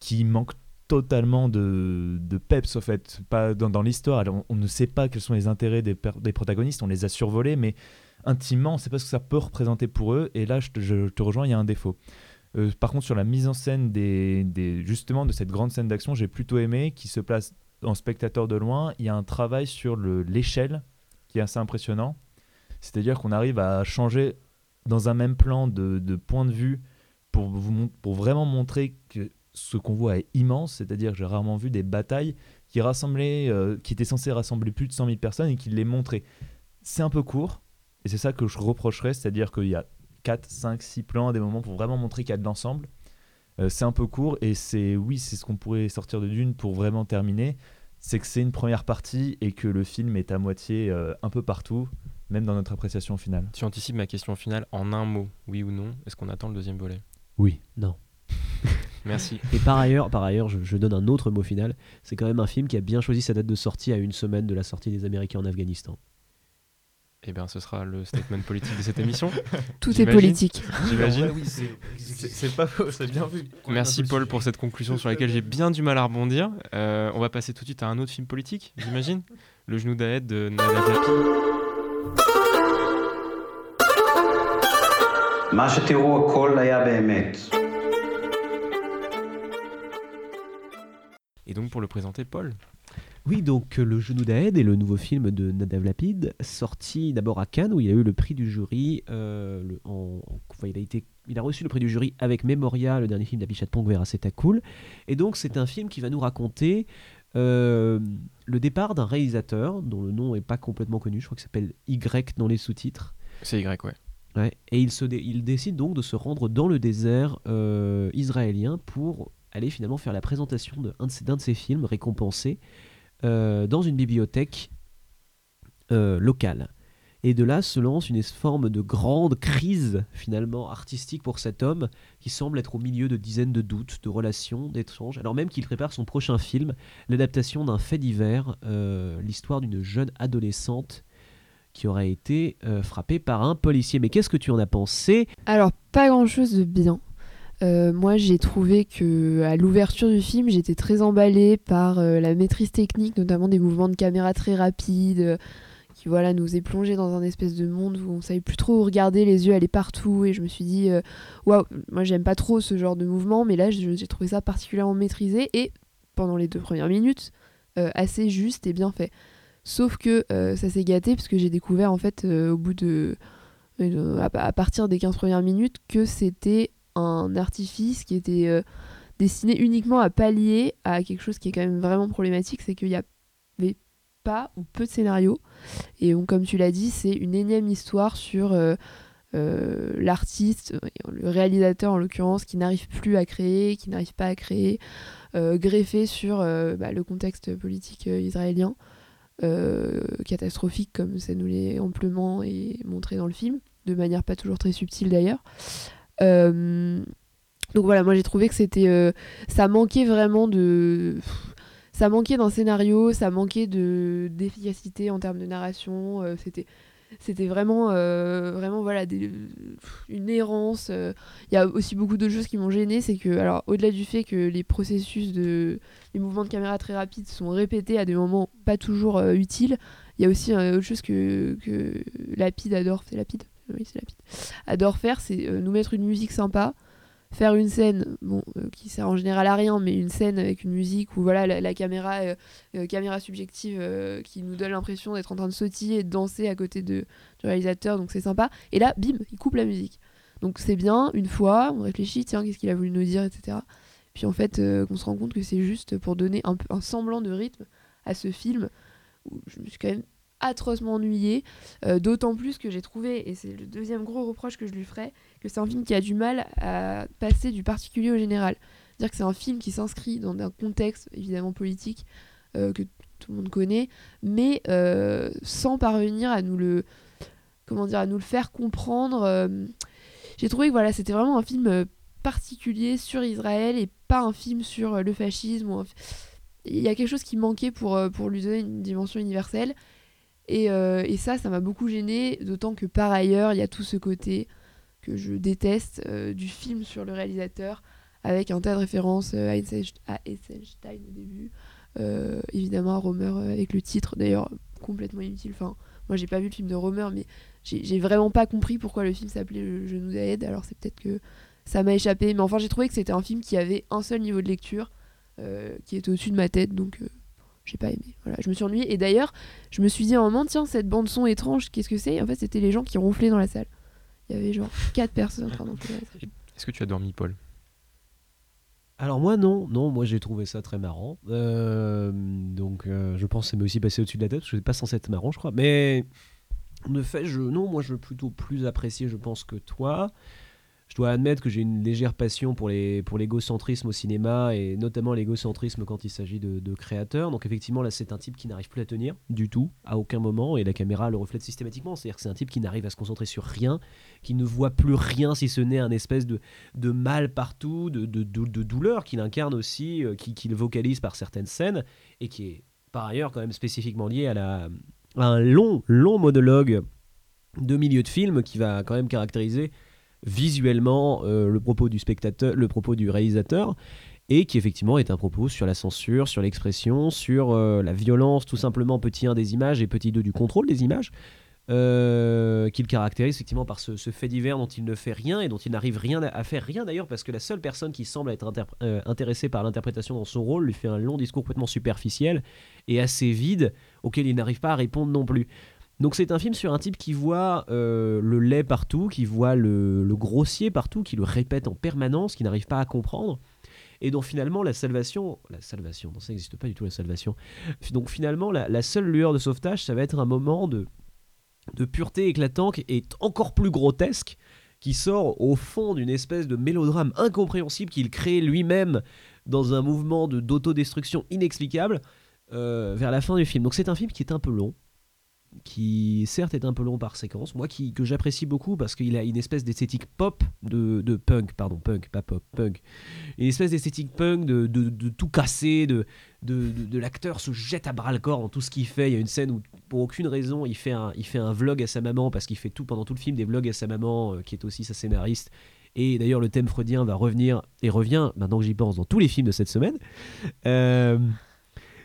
qui manque totalement de, de peps, au fait, pas dans, dans l'histoire. On, ne sait pas quels sont les intérêts des, des protagonistes, on les a survolés, mais intimement, on ne sait pas ce que ça peut représenter pour eux. Et là, je te, rejoins, il y a un défaut. Euh, par contre, sur la mise en scène des, des- justement de cette grande scène d'action, j'ai plutôt aimé qui se place en spectateur de loin. Il y a un travail sur le- l'échelle qui est assez impressionnant. C'est-à-dire qu'on arrive à changer dans un même plan de, de point de vue pour, vous, pour vraiment montrer que ce qu'on voit est immense. C'est-à-dire que j'ai rarement vu des batailles qui, rassemblaient, euh, qui étaient censées rassembler plus de 100 000 personnes et qui les montraient. C'est un peu court, et c'est ça que je reprocherais, c'est-à-dire qu'il y a 4, 5, 6 plans à des moments pour vraiment montrer qu'il y a de l'ensemble. Euh, c'est un peu court, et c'est oui, c'est ce qu'on pourrait sortir de Dune pour vraiment terminer. C'est que c'est une première partie et que le film est à moitié euh, un peu partout, même dans notre appréciation finale. Tu anticipes ma question finale en un mot, oui ou non? Est-ce qu'on attend le deuxième volet? Oui. Non. Merci. Et par ailleurs, par ailleurs je, je donne un autre mot final. C'est quand même un film qui a bien choisi sa date de sortie à une semaine de la sortie des Américains en Afghanistan. Eh bien, ce sera le statement politique de cette émission. Tout est politique. J'imagine. oui, c'est pas faux, c'est bien vu. Merci Paul pour cette conclusion sur laquelle j'ai bien du mal à rebondir. Euh, on va passer tout de suite à un autre film politique, j'imagine Le genou d'Aed de Nada Tapi. Et donc pour le présenter, Paul. Oui, donc euh, Le Genou d'Aed est le nouveau film de Nadav Lapid, sorti d'abord à Cannes où il a eu le prix du jury. euh, le- en- en- enfin, il, a été, il a reçu le prix du jury avec Memoria, le dernier film d'Abhishek Pongvera, c'était cool. Et donc c'est un film qui va nous raconter euh, le départ d'un réalisateur dont le nom n'est pas complètement connu, je crois qu'il s'appelle Y dans les sous-titres. C'est Y, ouais. Ouais, et il, se dé- il décide donc de se rendre dans le désert euh, israélien pour aller finalement faire la présentation d'un de, d'un de ses films récompensés euh, dans une bibliothèque euh, locale. Et de là se lance une forme de grande crise finalement artistique pour cet homme qui semble être au milieu de dizaines de doutes, de relations, d'échanges, alors même qu'il prépare son prochain film, l'adaptation d'un fait divers, euh, l'histoire d'une jeune adolescente qui aurait été frappée par un policier. Mais qu'est-ce que tu en as pensé? Alors, pas grand-chose de bien. Euh, moi, j'ai trouvé que à l'ouverture du film, j'étais très emballée par euh, la maîtrise technique, notamment des mouvements de caméra très rapides, euh, qui voilà nous est plongé dans un espèce de monde où on savait plus trop où regarder, les yeux allaient partout et je me suis dit waouh, moi j'aime pas trop ce genre de mouvement, mais là j'ai trouvé ça particulièrement maîtrisé et pendant les deux premières minutes assez juste et bien fait. Sauf que ça s'est gâté parce que j'ai découvert en fait au bout de à partir des 15 premières minutes que c'était un artifice qui était euh, destiné uniquement à pallier à quelque chose qui est quand même vraiment problématique, c'est qu'il y avait pas ou peu de scénarios. Et donc, comme tu l'as dit, c'est une énième histoire sur euh, euh, l'artiste, le réalisateur en l'occurrence, qui n'arrive plus à créer, qui n'arrive pas à créer, greffé sur bah, le contexte politique israélien, catastrophique comme ça nous l'est amplement et montré dans le film, de manière pas toujours très subtile d'ailleurs. Euh, donc voilà, moi j'ai trouvé que c'était, euh, ça manquait vraiment de, ça manquait d'un scénario, ça manquait de d'efficacité en termes de narration. euh, c'était, c'était vraiment, vraiment voilà, une errance. Il y a aussi beaucoup d'autres choses qui m'ont gêné, c'est que, alors au-delà du fait que les processus de, les mouvements de caméra très rapides sont répétés à des moments pas toujours utiles, il y a aussi autre chose que, que Lapide adore, c'est Lapide, adore faire, c'est euh, nous mettre une musique sympa faire une scène bon euh, qui sert en général à rien mais une scène avec une musique où voilà la, caméra euh, caméra subjective qui nous donne l'impression d'être en train de sautiller et de danser à côté de, du réalisateur donc c'est sympa. Et là bim il coupe la musique. Donc c'est bien une fois on réfléchit tiens qu'est-ce qu'il a voulu nous dire etc puis en fait on se rend compte que c'est juste pour donner un, un semblant de rythme à ce film où je me suis quand même atrocement ennuyée euh, d'autant plus que j'ai trouvé et c'est le deuxième gros reproche que je lui ferais que c'est un film qui a du mal à passer du particulier au général. C'est-à-dire que c'est un film qui s'inscrit dans un contexte évidemment politique euh, que tout le monde connaît, mais euh, sans parvenir à nous le comment dire à nous le faire comprendre. J'ai trouvé que voilà c'était vraiment un film particulier sur Israël et pas un film sur le fascisme. Il y a quelque chose qui manquait pour, pour lui donner une dimension universelle. Et, euh, et ça, ça m'a beaucoup gêné, d'autant que par ailleurs, il y a tout ce côté que je déteste euh, du film sur le réalisateur, avec un tas de références euh, à Eisenstein au début, euh, évidemment à Romer avec le titre, d'ailleurs complètement inutile. Enfin, moi j'ai pas vu le film de Romer, mais j'ai vraiment pas compris pourquoi le film s'appelait Le genou d'Aed, alors c'est peut-être que ça m'a échappé, mais enfin j'ai trouvé que c'était un film qui avait un seul niveau de lecture, qui était au-dessus de ma tête, donc j'ai pas aimé. Voilà, je me suis ennuyée, et d'ailleurs, je me suis dit à un moment, tiens, cette bande-son étrange, qu'est-ce que c'est? En fait, c'était les gens qui ronflaient dans la salle. Il y avait genre 4 personnes en. Est-ce que tu as dormi, Paul? Alors moi non, non, moi j'ai trouvé ça très marrant. Euh, donc euh, je pense que ça m'est aussi passé au-dessus de la tête, parce que c'est pas censé être marrant je crois. Mais de fait, je, non, moi je veux plutôt plus apprécier je pense que toi. Je dois admettre que j'ai une légère passion pour les pour l'égocentrisme au cinéma et notamment l'égocentrisme quand il s'agit de, créateurs. Donc effectivement là c'est un type qui n'arrive plus à tenir du tout à aucun moment et la caméra le reflète systématiquement. C'est-à-dire que c'est un type qui n'arrive à se concentrer sur rien, qui ne voit plus rien si ce n'est un espèce de de mal partout, de, de, douleur qu'il incarne aussi, euh, qui- qu'il vocalise par certaines scènes, et qui est par ailleurs quand même spécifiquement lié à, la, à un long, long monologue de milieu de film qui va quand même caractériser visuellement euh, le propos du spectateur, le propos du réalisateur, et qui effectivement est un propos sur la censure, sur l'expression, sur euh, la violence, tout simplement petit 1 des images et petit 2 du contrôle des images, euh, qu'il caractérise effectivement par ce, fait divers dont il ne fait rien et dont il n'arrive rien à, à faire rien d'ailleurs parce que la seule personne qui semble être intéressée par l'interprétation dans son rôle lui fait un long discours complètement superficiel et assez vide auquel il n'arrive pas à répondre non plus. Donc c'est un film sur un type qui voit euh, le lait partout, qui voit le, grossier partout, qui le répète en permanence, qui n'arrive pas à comprendre, et dont finalement la salvation, la salvation, non ça n'existe pas du tout la salvation, donc finalement la, la seule lueur de sauvetage, ça va être un moment de, de pureté éclatante et encore plus grotesque, qui sort au fond d'une espèce de mélodrame incompréhensible qu'il crée lui-même dans un mouvement de d'autodestruction inexplicable euh, vers la fin du film. Donc c'est un film qui est un peu long, qui certes est un peu long par séquence, moi qui, que j'apprécie beaucoup parce qu'il a une espèce d'esthétique pop, de, de punk, pardon, punk, pas pop, punk, une espèce d'esthétique punk de, de, tout casser, de, de l'acteur se jette à bras le corps dans tout ce qu'il fait. Il y a une scène où pour aucune raison il fait un, il fait un vlog à sa maman parce qu'il fait tout pendant tout le film des vlogs à sa maman euh, qui est aussi sa scénariste. Et d'ailleurs le thème freudien va revenir et revient maintenant que j'y pense dans tous les films de cette semaine. Euh,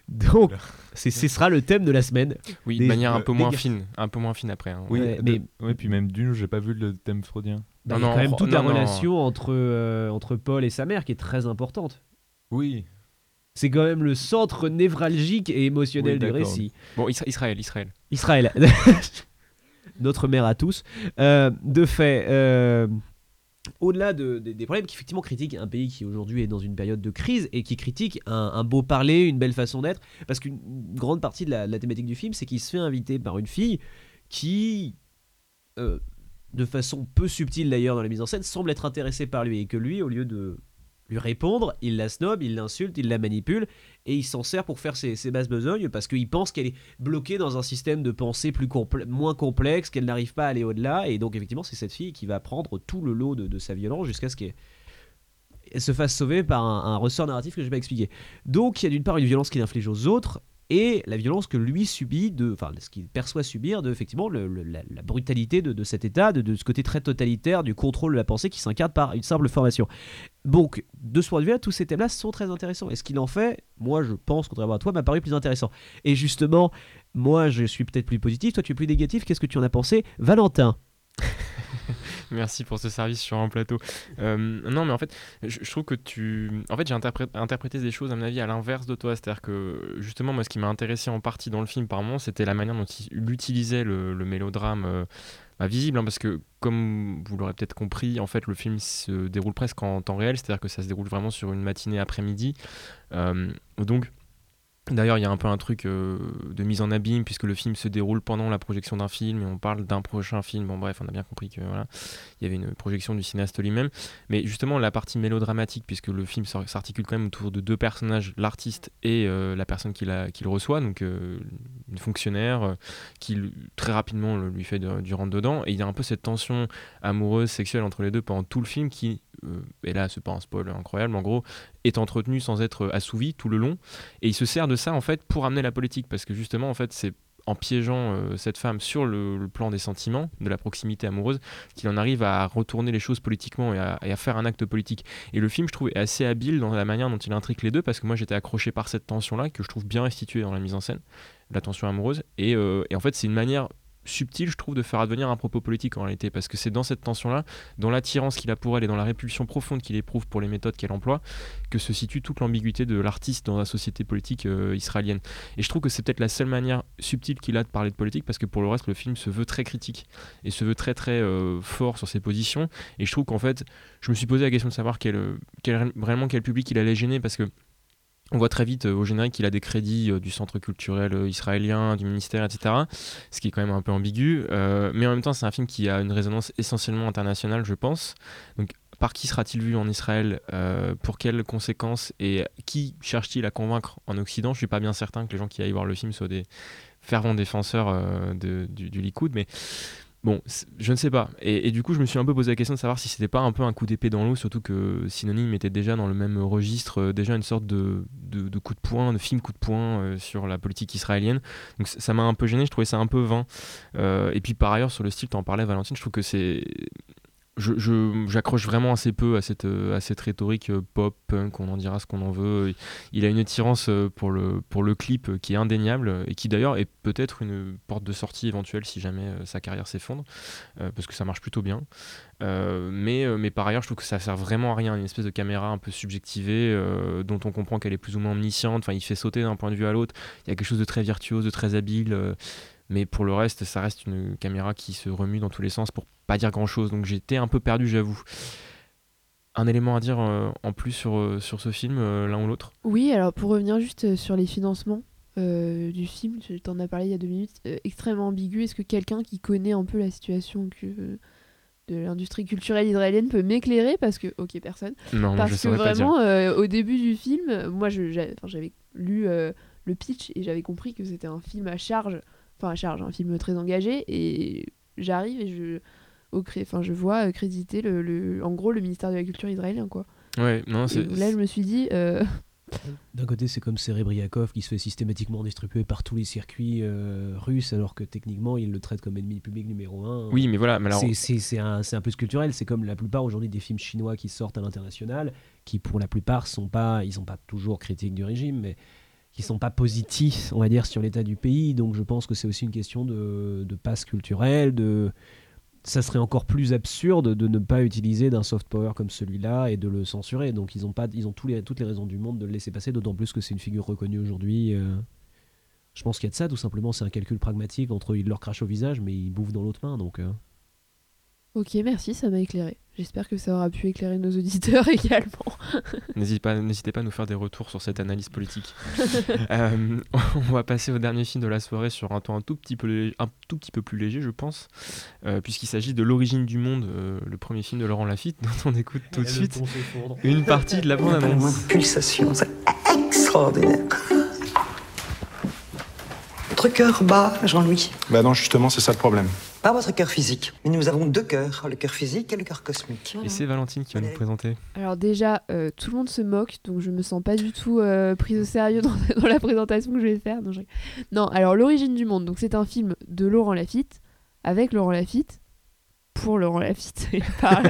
Donc, ce sera le thème de la semaine. Oui, Des- de manière un peu moins fine, un peu moins fine après. hein. Oui, Ouais, mais ouais, puis même Dune, j'ai pas vu le thème freudien. Bah, Non, il y a non, quand même non, toute la non. relation entre, euh, entre Paul et sa mère qui est très importante. Oui. C'est quand même le centre névralgique et émotionnel Oui, du récit. Bon, Isra- Israël, Israël. Israël. Notre mère à tous. Euh, de fait, euh, au-delà de- de- des problèmes qui effectivement critiquent un pays qui aujourd'hui est dans une période de crise et qui critique un, beau parler, une belle façon d'être, parce qu'une grande partie de la, de la thématique du film, c'est qu'il se fait inviter par une fille qui, euh, de façon peu subtile d'ailleurs dans la mise en scène, semble être intéressée par lui et que lui, au lieu de lui répondre, il la snob, il l'insulte, il la manipule et il s'en sert pour faire ses, ses basses besognes parce qu'il pense qu'elle est bloquée dans un système de pensée plus comple- moins complexe, qu'elle n'arrive pas à aller au-delà. Et donc, effectivement, c'est cette fille qui va prendre tout le lot de, sa violence jusqu'à ce qu'elle elle se fasse sauver par un, ressort narratif que je vais pas expliquer. Donc, il y a d'une part une violence qu'il inflige aux autres et la violence que lui subit, de, enfin, ce qu'il perçoit subir de, effectivement, la, brutalité de, de cet état, de, de ce côté très totalitaire du contrôle de la pensée qui s'incarne par une simple formation. Donc, de ce point de vue-là, tous ces thèmes-là sont très intéressants. Et ce qu'il en fait, moi, je pense, contrairement à toi, m'a paru plus intéressant. Et justement, moi, je suis peut-être plus positif, toi, tu es plus négatif. Qu'est-ce que tu en as pensé Valentin? Merci pour ce service sur un plateau. Euh, non, mais en fait, je, trouve que tu. En fait, j'ai interpré- interprété des choses, à mon avis, à l'inverse de toi. C'est-à-dire que, justement, moi, ce qui m'a intéressé en partie dans le film, par moment, c'était la manière dont il utilisait le, le mélodrame euh, bah, visible. hein, parce que, comme vous l'aurez peut-être compris, en fait, le film se déroule presque en temps réel. C'est-à-dire que ça se déroule vraiment sur une matinée après-midi. Euh, donc. D'ailleurs, il y a un peu un truc euh, de mise en abîme puisque le film se déroule pendant la projection d'un film et on parle d'un prochain film. Bon, bref, on a bien compris que voilà, il y avait une projection du cinéaste lui-même. Mais justement, la partie mélodramatique, puisque le film s'ar- s'articule quand même autour de deux personnages, l'artiste et euh, la personne qui, reçoit, donc euh, une fonctionnaire qui très rapidement lui fait du rentre dedans. Et il y a un peu cette tension amoureuse, sexuelle entre les deux pendant tout le film qui, et là, c'est pas un spoil incroyable, en gros, est entretenue sans être assouvie tout le long. Et il se sert de ça en fait pour amener la politique parce que justement en fait c'est en piégeant euh, cette femme sur le, plan des sentiments, de la proximité amoureuse, qu'il en arrive à retourner les choses politiquement et à, faire un acte politique. Et le film, je trouve, est assez habile dans la manière dont il intrigue les deux parce que moi j'étais accroché par cette tension-là que je trouve bien restituée dans la mise en scène, la tension amoureuse. Et, euh, et en fait, c'est une manière subtile, je trouve, de faire advenir un propos politique en réalité parce que c'est dans cette tension-là, dans l'attirance qu'il a pour elle et dans la répulsion profonde qu'il éprouve pour les méthodes qu'elle emploie, que se situe toute l'ambiguïté de l'artiste dans la société politique euh, israélienne. Et je trouve que c'est peut-être la seule manière subtile qu'il a de parler de politique parce que pour le reste, le film se veut très critique et se veut très très euh, fort sur ses positions. Et je trouve qu'en fait, je me suis posé la question de savoir quel, euh, quel- quel public il allait gêner parce que on voit très vite euh, au générique qu'il a des crédits euh, du centre culturel euh, israélien, du ministère, etc. Ce qui est quand même un peu ambigu. Mais en même temps, c'est un film qui a une résonance essentiellement internationale, je pense. Donc, par qui sera-t-il vu en Israël Pour quelles conséquences Et qui cherche-t-il à convaincre en Occident? Je suis pas bien certain que les gens qui aillent voir le film soient des fervents défenseurs du, du Likoud, mais Bon, je ne sais pas. Et, du coup, je me suis un peu posé la question de savoir si c'était pas un peu un coup d'épée dans l'eau, surtout que Synonyme était déjà dans le même registre, euh, déjà une sorte de, de, coup de poing, de film coup de poing euh, sur la politique israélienne. Donc ça m'a un peu gêné, je trouvais ça un peu vain. Euh, et puis par ailleurs, sur le style, tu en parlais, Valentine, je trouve que c'est. Je, je- j'accroche vraiment assez peu à cette, euh, à cette rhétorique euh, pop, punk, on en dira ce qu'on en veut. Il a une attirance euh, pour le, pour le clip qui est indéniable et qui d'ailleurs est peut-être une porte de sortie éventuelle si jamais sa carrière s'effondre, parce que ça marche plutôt bien. Mais, mais par ailleurs, je trouve que ça sert vraiment à rien. Une espèce de caméra un peu subjectivée, dont on comprend qu'elle est plus ou moins omnisciente. Enfin, il fait sauter d'un point de vue à l'autre. Il y a quelque chose de très virtuose, de très habile. Mais pour le reste, ça reste une caméra qui se remue dans tous les sens pour pas dire grand chose. Donc j'étais un peu perdu, j'avoue. Un élément à dire euh, en plus sur, euh, sur ce film, euh, l'un ou l'autre? Oui, alors pour revenir juste sur les financements euh, du film, tu t'en as parlé il y a deux minutes, extrêmement ambigu. Est-ce que quelqu'un qui connaît un peu la situation que, de l'industrie culturelle israélienne peut m'éclairer? Parce que, ok, personne. Non, je Parce que saurais pas dire. vraiment, au début du film, moi j'avais lu le pitch et j'avais compris que c'était un film à charge, enfin à charge, un film très engagé. Et j'arrive et je, au cré- enfin, je vois euh, créditer le, le- en gros le ministère de la Culture israélien. Quoi. Ouais, non, c'est. là, je me suis dit, euh, D'un côté, c'est comme Serebriakov qui se fait systématiquement distribuer par tous les circuits euh, russes, alors que techniquement, il le traite comme ennemi public numéro un. Oui, mais voilà, mais alors. C'est- C'est c'est un, c'est un peu culturel. C'est comme la plupart aujourd'hui des films chinois qui sortent à l'international, qui pour la plupart sont pas, ils sont pas toujours critiques du régime, mais qui sont pas positifs, on va dire, sur l'état du pays. Donc je pense que c'est aussi une question de, passe culturel, de ça serait encore plus absurde de ne pas utiliser d'un soft power comme celui-là et de le censurer. Donc ils ont pas, ils ont tous les, toutes les raisons du monde de le laisser passer, d'autant plus que c'est une figure reconnue aujourd'hui. euh. Je pense qu'il y a de ça, tout simplement, c'est un calcul pragmatique entre il leur crache au visage, mais il bouffe dans l'autre main. Donc euh. Ok, merci, ça m'a éclairé. J'espère que ça aura pu éclairer nos auditeurs également. N'hésitez pas, n'hésitez pas à nous faire des retours sur cette analyse politique. Euh, on va passer au dernier film de la soirée sur un ton un tout petit peu, un tout petit peu plus léger, je pense, euh, puisqu'il s'agit de L'origine du monde, euh, le premier film de Laurent Lafitte, dont on écoute tout de suite une partie de la bande-annonce. de pulsation, c'est extraordinaire. Votre cœur bat, Jean-Louis. Bah non, justement, c'est ça le problème. Pas votre cœur physique. Mais nous avons deux cœurs, le cœur physique et le cœur cosmique. Et c'est Valentine qui va nous présenter. Alors déjà, euh, tout le monde se moque, donc je me sens pas du tout euh, prise au sérieux dans, dans la présentation que je vais faire. Non, je- non, alors l'origine du monde, donc c'est un film de Laurent Lafitte, avec Laurent Lafitte, pour Laurent Lafitte. et par- Non,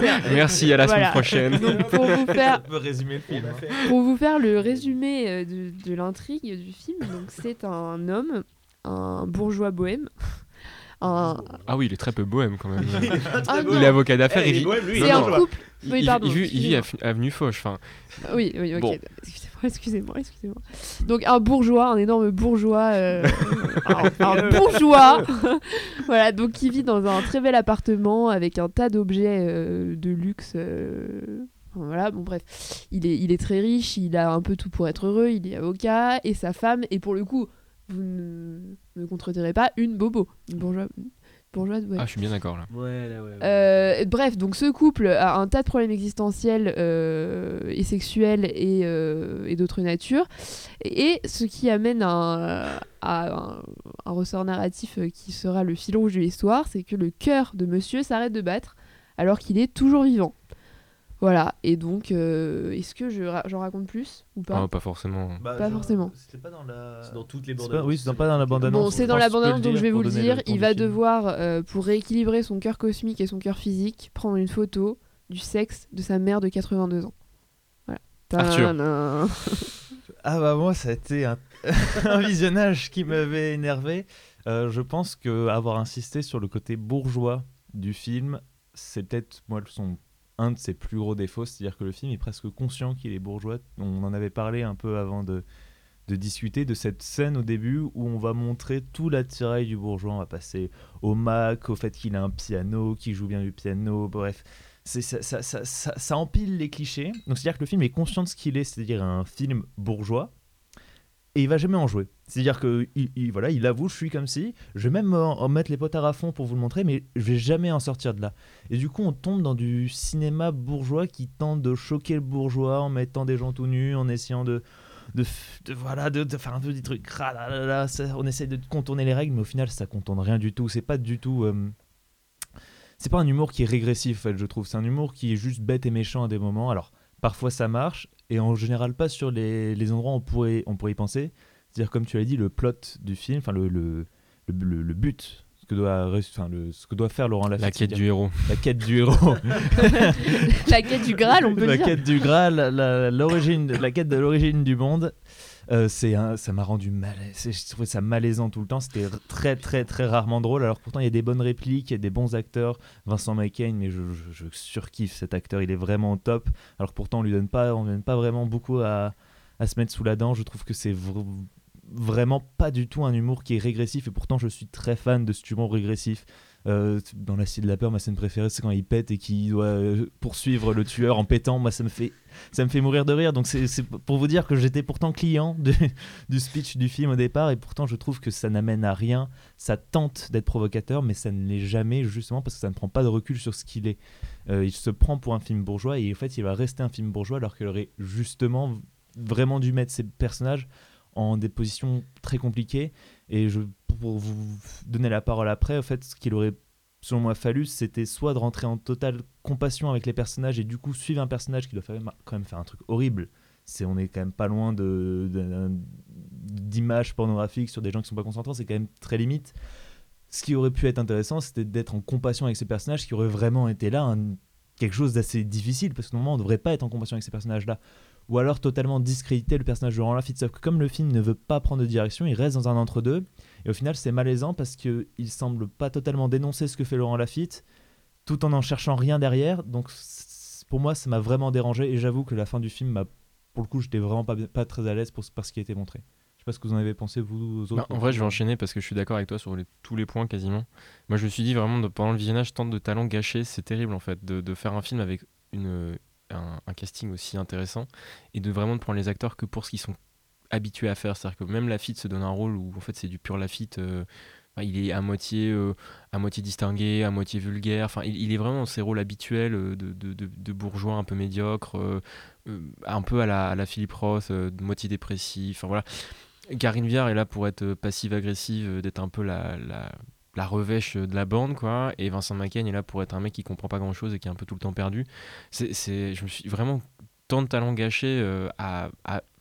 c'est- Merci, à la semaine Voilà. prochaine. Donc pour vous faire, peut résumer le film. pour vous faire le résumé euh, de, de l'intrigue du film, donc c'est un homme, un bourgeois bohème, un, Ah oui, il est très peu bohème quand même. Ah il est avocat d'affaires. Eh, il vit- c'est un couple. il- Oui, il- pardon, il vit- il vit. Avenue Foch. Enfin, Oui, oui, ok. Bon. Excusez-moi, excusez-moi, excusez-moi. Donc un bourgeois, un énorme bourgeois, euh, un, un bourgeois, voilà, donc qui vit dans un très bel appartement avec un tas d'objets euh, de luxe. euh, Voilà, bon bref, il est, il est très riche, il a un peu tout pour être heureux, il est avocat, et sa femme, et pour le coup, vous ne me contredirez pas, une bobo, une bourgeoise, bourgeoise, ouais. ah, je suis bien d'accord là. Ouais, là, ouais. ouais. Euh, bref, donc ce couple a un tas de problèmes existentiels euh, et sexuels et, euh, et d'autres natures. Et ce qui amène un- à un, un ressort narratif qui sera le fil rouge de l'histoire, c'est que le cœur de monsieur s'arrête de battre alors qu'il est toujours vivant. Voilà, et donc, euh, est-ce que je ra- j'en raconte plus ou pas? Ah, pas forcément. Pas forcément. C'était pas dans la. C'est dans toutes les C'est bandes pas- Oui, c'est dans- pas dans la bande Bon, annonce. c'est je dans la bande-annonce, le donc je vais vous le dire. Il va film. devoir, euh, pour rééquilibrer son cœur cosmique et son cœur physique, prendre une photo du sexe de sa mère de 82 ans. Voilà. Arthur. Ah bah moi ça a été un, un visionnage qui m'avait énervé. Euh, je pense que avoir insisté sur le côté bourgeois du film, c'est peut-être moi son un de ses plus gros défauts, c'est-à-dire que le film est presque conscient qu'il est bourgeois. On en avait parlé un peu avant de discuter de cette scène au début où on va montrer tout l'attirail du bourgeois. On va passer au Mac, au fait qu'il a un piano, qu'il joue bien du piano, bref. Ça- ça empile les clichés. Donc c'est-à-dire que le film est conscient de ce qu'il est, c'est-à-dire un film bourgeois, et il va jamais en jouer. C'est-à-dire que il, il- voilà, il avoue, je suis comme si, je vais même en, mettre les potards à fond pour vous le montrer, mais je vais jamais en sortir de là. Et du coup, on tombe dans du cinéma bourgeois qui tente de choquer le bourgeois en mettant des gens tout nus, en essayant de de, voilà de, de faire un peu des trucs on essaie de contourner les règles mais au final ça contourne rien du tout. C'est pas du tout euh, c'est pas un humour qui est régressif je trouve. C'est un humour qui est juste bête et méchant à des moments. Alors parfois ça marche et en général pas sur les, les endroits où on pourrait on pourrait y penser c'est à dire comme tu l'as dit le plot du film enfin le, le, le, le- le but ce que doit ré- enfin, le, ce que doit faire Laurent Lafitte La quête c'est-à-dire du héros. la quête du héros la quête du Graal, on peut la dire. quête du Graal, la, l'origine, la quête de l'origine du monde. Euh, c'est un- ça m'a rendu mal. Je trouvais ça malaisant tout le temps. C'était très très très rarement drôle. Alors pourtant il y a des bonnes répliques, des bons acteurs. Vincent McCain, mais je, surkiffe cet acteur. Il est vraiment au top. Alors pourtant on lui donne pas, on lui donne pas vraiment beaucoup à, à se mettre sous la dent. Je trouve que c'est vr- vraiment pas du tout un humour qui est régressif. Et pourtant je suis très fan de cet humour régressif. Euh, dans La Cité de la Peur, ma scène préférée, c'est quand il pète et qu'il doit euh, poursuivre le tueur en pétant. Moi, ça me fait, ça me fait mourir de rire. Donc, c'est pour vous dire que j'étais pourtant client du speech du film au départ. Et pourtant, je trouve que ça n'amène à rien. Ça tente d'être provocateur, mais ça ne l'est jamais, justement, parce que ça ne prend pas de recul sur ce qu'il est. Euh, il se prend pour un film bourgeois et en fait, il va rester un film bourgeois alors qu'il aurait justement vraiment dû mettre ses personnages en des positions très compliquées. Et je, pour vous donner la parole après, en fait, ce qu'il aurait, selon moi, fallu, c'était soit de rentrer en totale compassion avec les personnages et du coup suivre un personnage qui doit quand même faire un truc horrible. C'est, on est quand même pas loin d'images pornographiques sur des gens qui sont pas consentants, c'est quand même très limite. Ce qui aurait pu être intéressant, c'était d'être en compassion avec ces personnages qui auraient vraiment été là, quelque chose d'assez difficile, parce que normalement on ne devrait pas être en compassion avec ces personnages-là. Ou alors totalement discréditer le personnage de Laurent Lafitte. Sauf que comme le film ne veut pas prendre de direction, il reste dans un entre-deux. Et au final, c'est malaisant parce qu'il semble pas totalement dénoncer ce que fait Laurent Lafitte, tout en en cherchant rien derrière. Donc pour moi, ça m'a vraiment dérangé. Et j'avoue que la fin du film, pour le coup, j'étais vraiment pas, pas très à l'aise pour, par ce qui a été montré. Je sais pas ce que vous en avez pensé, vous autres. Bah, en vrai, je vais enchaîner parce que je suis d'accord avec toi sur les- tous les points quasiment. Moi, je me suis dit vraiment de- pendant le visionnage, tant de talents gâchés, c'est terrible en fait, de, de faire un film avec une, un, casting aussi intéressant et de vraiment de prendre les acteurs que pour ce qu'ils sont habitués à faire. C'est-à-dire que même Lafitte se donne un rôle où en fait c'est du pur Lafitte. euh, il est à moitié, euh, à moitié distingué, à moitié vulgaire. Enfin, il, est vraiment dans ses rôles habituels euh, de, bourgeois un peu médiocre, un peu à la, à la Philippe Roth, moitié dépressif. Enfin voilà. Karine Viard est là pour être passive-agressive, d'être un peu la, la revêche de la bande, quoi. Et Vincent Macaigne est là pour être un mec qui comprend pas grand-chose et qui est un peu tout le temps perdu. C'est, je me suis vraiment tant de talent gâché euh, à,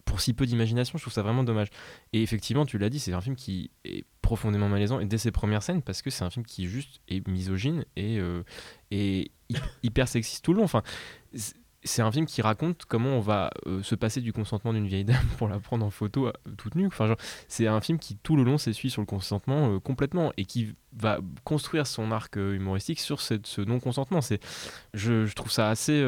pour si peu d'imagination. Je trouve ça vraiment dommage. Et effectivement, tu l'as dit, c'est un film qui est profondément malaisant et dès ses premières scènes parce que c'est un film qui juste est misogyne et, euh, et hy- hyper sexiste tout le long. Enfin, c'est- un film qui raconte comment on va euh, se passer du consentement d'une vieille dame pour la prendre en photo euh, toute nue. Enfin, c'est un film qui tout le long s'essuie sur le consentement euh, complètement et qui va construire son arc humoristique sur ce non-consentement. C'est, je, trouve ça assez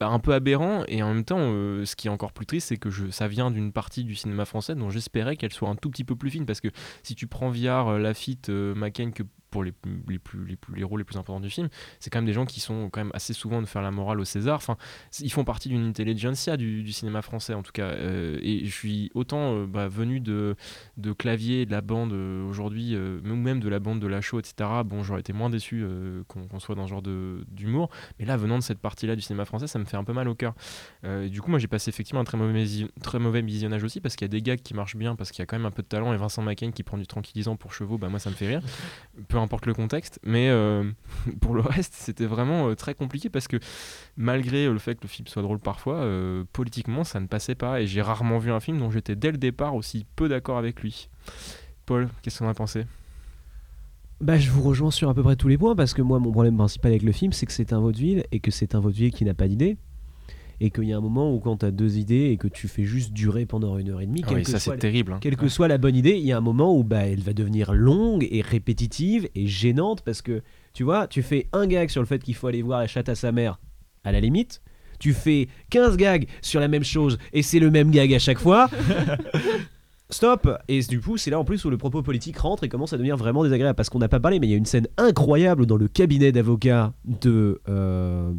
un peu aberrant et en même temps, ce qui est encore plus triste, c'est que je, ça vient d'une partie du cinéma français dont j'espérais qu'elle soit un tout petit peu plus fine parce que si tu prends Viard, Lafitte, euh, Macaigne que pour les, les, plus, les, plus, les rôles les plus importants du film, c'est quand même des gens qui sont quand même assez souvent de faire la morale au César. Enfin, ils font partie d'une intelligentsia du, du cinéma français en tout cas. Euh, et je suis autant euh, bah, venu de, de clavier de la bande euh, aujourd'hui, ou même de la bande de la show, etc. Bon, j'aurais été moins déçu qu'on soit dans ce genre d'humour. Mais là, venant de cette partie-là du cinéma français, ça me fait un peu mal au cœur. Du coup, moi, j'ai passé effectivement un très mauvais, très mauvais visionnage aussi parce qu'il y a des gags qui marchent bien, parce qu'il y a quand même un peu de talent. Et Vincent Macaigne qui prend du tranquillisant pour chevaux, bah, moi, ça me fait rire. Peu importe le contexte. Mais euh, pour le reste, c'était vraiment euh, très compliqué parce que malgré le fait que le film soit drôle parfois, euh, politiquement, ça ne passait pas. Et j'ai rarement vu un film dont j'étais dès le départ aussi peu d'accord avec lui. Paul, qu'est-ce qu'on a pensé? Bah, je vous rejoins sur à peu près tous les points parce que moi, mon problème principal avec le film, c'est que c'est un vaudeville et que c'est un vaudeville qui n'a pas d'idée. Et qu'il y a un moment où, quand tu as deux idées et que tu fais juste durer pendant une heure et demie, Ah quelle oui, que ça soit c'est terrible. hein. Quelle que soit la bonne idée, il y a un moment où bah, elle va devenir longue et répétitive et gênante parce que tu vois, tu fais un gag sur le fait qu'il faut aller voir la chatte à sa mère, à la limite. Tu fais 15 gags sur la même chose et c'est le même gag à chaque fois. Stop Et du coup, c'est là en plus où le propos politique rentre et commence à devenir vraiment désagréable parce qu'on n'a pas parlé, mais il y a une scène incroyable dans le cabinet d'avocats de. euh,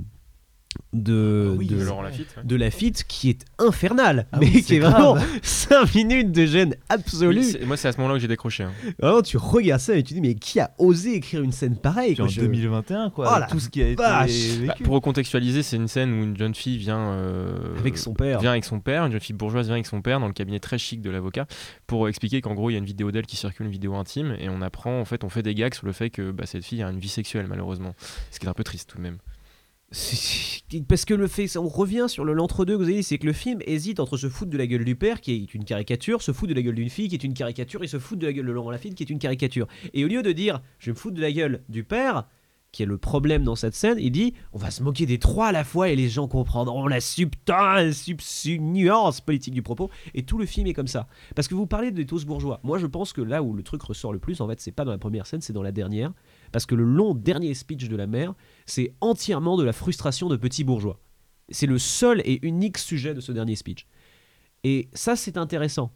de, Ah oui, de, Lafitte. ouais. de Lafitte qui est infernale, Ah mais oui, qui est vraiment grave. 5 minutes de gêne absolue. Oui, moi, c'est à ce moment-là que j'ai décroché. hein. Vraiment, tu regardes ça et tu te dis, mais qui a osé écrire une scène pareille en je- 2021, quoi. Oh tout ce qui a été vécu. Bah, pour recontextualiser, c'est une scène où une jeune fille vient euh, Avec son père. Vient avec son père, une jeune fille bourgeoise vient avec son père dans le cabinet très chic de l'avocat pour expliquer qu'en gros il y a une vidéo d'elle qui circule, une vidéo intime, et on apprend en fait, on fait des gags sur le fait que bah, cette fille a une vie sexuelle malheureusement, ce qui est un peu triste tout de même. Parce que le fait, on revient sur le l'entre-deux que vous avez dit, c'est que le film hésite entre se foutre de la gueule du père, qui est une caricature, se foutre de la gueule d'une fille, qui est une caricature, et se foutre de la gueule de Laurent Lafitte, qui est une caricature. Et au lieu de dire, je vais me foutre de la gueule du père, qui est le problème dans cette scène, il dit, on va se moquer des trois à la fois et les gens comprendront la subtile, sub, sub- nuance politique du propos. Et tout le film est comme ça. Parce que vous parlez des tous bourgeois. Moi, je pense que là où le truc ressort le plus, en fait, c'est pas dans la première scène, c'est dans la dernière. Parce que le long dernier speech de la mère, c'est entièrement de la frustration de petits bourgeois. C'est le seul et unique sujet de ce dernier speech. Et ça, c'est intéressant.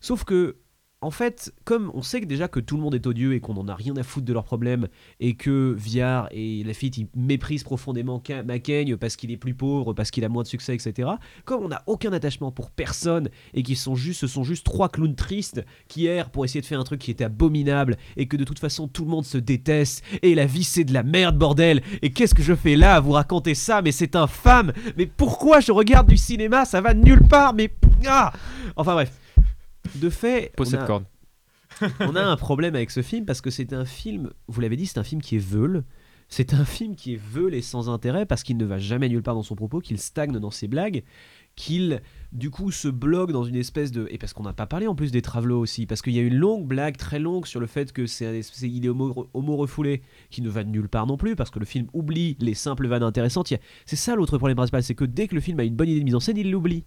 Sauf que, en fait, comme on sait que déjà que tout le monde est odieux et qu'on n'en a rien à foutre de leurs problèmes, et que Viard et Lafitte, ils méprisent profondément Ca- Macaigne parce qu'il est plus pauvre, parce qu'il a moins de succès, etc. Comme on n'a aucun attachement pour personne, et qu'ils sont juste, ce sont juste trois clowns tristes qui errent pour essayer de faire un truc qui était abominable, et que de toute façon tout le monde se déteste, et la vie c'est de la merde, bordel, et qu'est-ce que je fais là à vous raconter ça, mais c'est infâme, mais pourquoi je regarde du cinéma, ça va nulle part, mais... Ah enfin bref. De fait, Pose on cette a- corde. on a un problème avec ce film parce que c'est un film, vous l'avez dit, c'est un film qui est veule. C'est un film qui est veule et sans intérêt parce qu'il ne va jamais nulle part dans son propos, qu'il stagne dans ses blagues, qu'il du coup se bloque dans une espèce de et parce qu'on n'a pas parlé en plus des travelots aussi parce qu'il y a une longue blague très longue sur le fait que c'est un espèce il est homo, homo refoulé qui ne va de nulle part non plus parce que le film oublie les simples vannes intéressantes c'est ça l'autre problème principal c'est que dès que le film a une bonne idée de mise en scène il l'oublie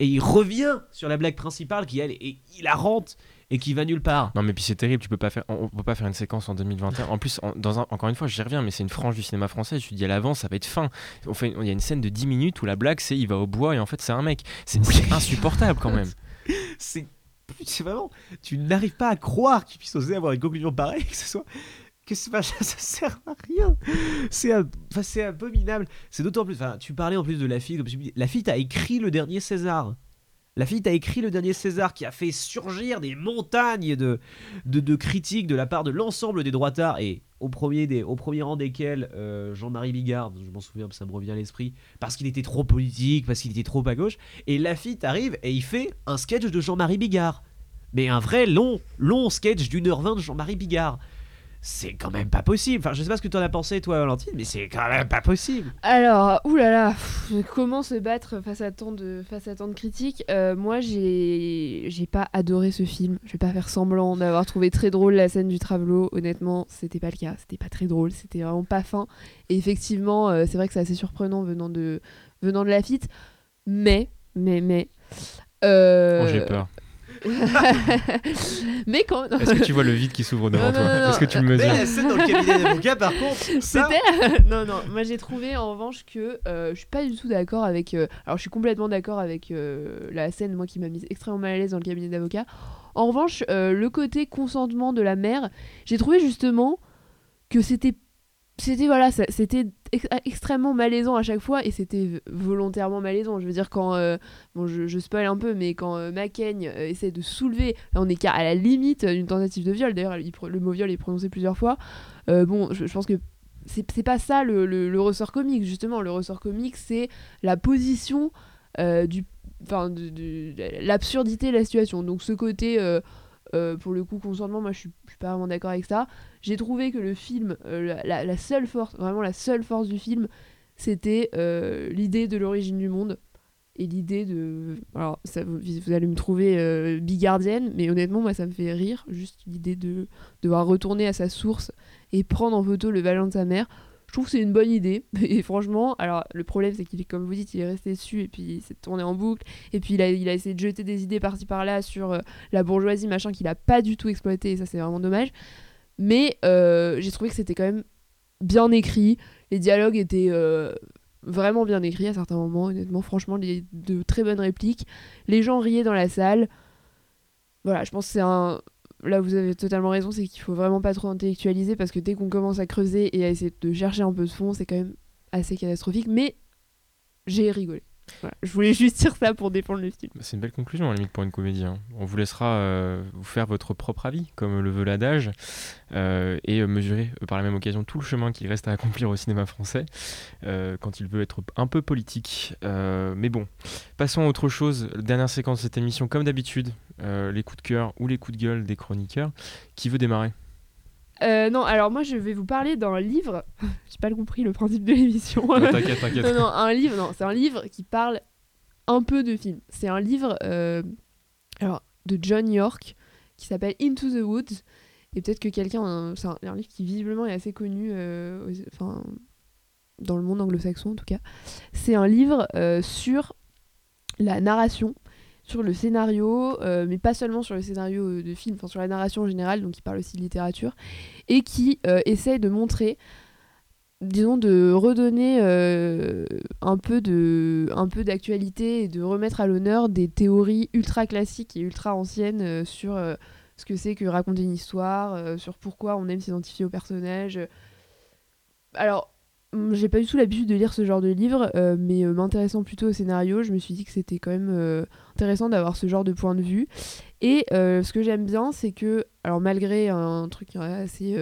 et il revient sur la blague principale qui elle est hilarante et qui va nulle part Non mais puis c'est terrible, tu peux pas faire, on, on peut pas faire une séquence en 2021. En plus, en- dans un, encore une fois, j'y reviens, mais c'est une frange du cinéma français. Je te dis à l'avance, ça va être fin. On fait, il y a une scène de 10 minutes où la blague c'est il va au bois et en fait c'est un mec. C'est c'est insupportable quand même. c'est c'est vraiment tu n'arrives pas à croire qu'il puisse oser avoir une conclusion pareille que ce soit que c'est pas- ça sert à rien c'est abominable c'est d'autant plus tu parlais en plus de la fille comme tu la fille a écrit le dernier César la fille a écrit le dernier César qui a fait surgir des montagnes de, de, de critiques de la part de l'ensemble des droitards et au premier, au premier rang desquels euh, Jean-Marie Bigard, je m'en souviens, ça me revient à l'esprit, parce qu'il était trop politique, parce qu'il était trop à gauche. Et Lafitte arrive et il fait un sketch de Jean-Marie Bigard. Mais un vrai long, long sketch d'une heure vingt de Jean-Marie Bigard. C'est quand même pas possible. Enfin, je sais pas ce que tu en as pensé, toi, Valentine, mais c'est quand même pas possible. Alors, oulala, pff, comment se battre face à tant de, face à tant de critiques? Euh, Moi, j'ai j'ai pas adoré ce film. Je vais pas faire semblant d'avoir trouvé très drôle la scène du Travelo. Honnêtement, c'était pas le cas. C'était pas très drôle. C'était vraiment pas fin. Et effectivement, euh, c'est vrai que c'est assez surprenant venant de, venant de Lafitte. Mais, mais, mais. euh, Oh, J'ai peur. mais quand. Est-ce que tu vois le vide qui s'ouvre devant Non, toi. Est-ce que tu le Mais mesures la scène dans le cabinet d'avocat, par contre, ça... C'était non non moi j'ai trouvé en revanche que euh, je suis pas du tout d'accord avec euh, alors je suis complètement d'accord avec euh, la scène moi qui m'a mise extrêmement mal à l'aise dans le cabinet d'avocat en revanche euh, le côté consentement de la mère j'ai trouvé justement que c'était c'était voilà c'était ex- extrêmement malaisant à chaque fois et c'était volontairement malaisant. Je veux dire quand euh, bon je, spoil un peu mais quand euh, euh, essaie de soulever là on est à la limite d'une tentative de viol. D'ailleurs le mot viol est prononcé plusieurs fois. Euh, bon je, pense que c'est pas ça le, le- le ressort comique justement. Le ressort comique c'est la position euh, du enfin l'absurdité de la situation. Donc ce côté euh, pour le coup consentement moi je suis, pas vraiment d'accord avec ça j'ai trouvé que le film euh, la, seule force vraiment la seule force du film c'était euh, l'idée de l'origine du monde et l'idée de alors ça, vous, vous allez me trouver bigardienne mais honnêtement moi ça me fait rire juste l'idée de devoir retourner à sa source et prendre en photo le vagin de sa mère. Je trouve que c'est une bonne idée. Et franchement, alors le problème c'est qu'il est, comme vous dites, il est resté dessus et puis il s'est tourné en boucle. Et puis il a, il a essayé de jeter des idées par-ci par-là sur euh, la bourgeoisie, machin, qu'il a pas du tout exploité et ça c'est vraiment dommage. Mais euh, j'ai trouvé que c'était quand même bien écrit. Les dialogues étaient euh, vraiment bien écrits à certains moments, honnêtement. Franchement, les, de très bonnes répliques. Les gens riaient dans la salle. Voilà, je pense que c'est un, là vous avez totalement raison, c'est qu'il faut vraiment pas trop intellectualiser parce que dès qu'on commence à creuser et à essayer de chercher un peu de fond, c'est quand même assez catastrophique. Mais j'ai rigolé. Je voulais juste dire ça pour défendre le film. C'est une belle conclusion, à la limite, pour une comédie. hein. On vous laissera euh, vous faire votre propre avis, comme le veut l'adage, euh, et euh, mesurer par la même occasion tout le chemin qu'il reste à accomplir au cinéma français, quand il veut être un peu politique. Mais bon, passons à autre chose. Dernière séquence de cette émission, comme d'habitude, les coups de cœur ou les coups de gueule des chroniqueurs. Qui veut démarrer? Euh, non, alors moi je vais vous parler d'un livre. J'ai pas compris le principe de l'émission. Non, T'inquiète, t'inquiète. non, non, un livre, non, c'est un livre qui parle un peu de film. C'est un livre euh, alors, de John York qui s'appelle Into the Woods. Et peut-être que quelqu'un. euh, C'est un, un livre qui visiblement est assez connu euh, aux- enfin, dans le monde anglo-saxon en tout cas. C'est un livre sur la narration, sur le scénario, euh, mais pas seulement sur le scénario euh, de film, sur la narration en général, donc il parle aussi de littérature, et qui euh, essaye de montrer disons de redonner euh, un peu d'actualité et de remettre à l'honneur des théories ultra classiques et ultra anciennes sur ce que c'est que raconter une histoire sur pourquoi on aime s'identifier au personnage. Alors j'ai pas du tout l'habitude de lire ce genre de livre euh, mais euh, m'intéressant plutôt au scénario je me suis dit que c'était quand même euh, intéressant d'avoir ce genre de point de vue et ce que j'aime bien, c'est que, alors malgré un truc assez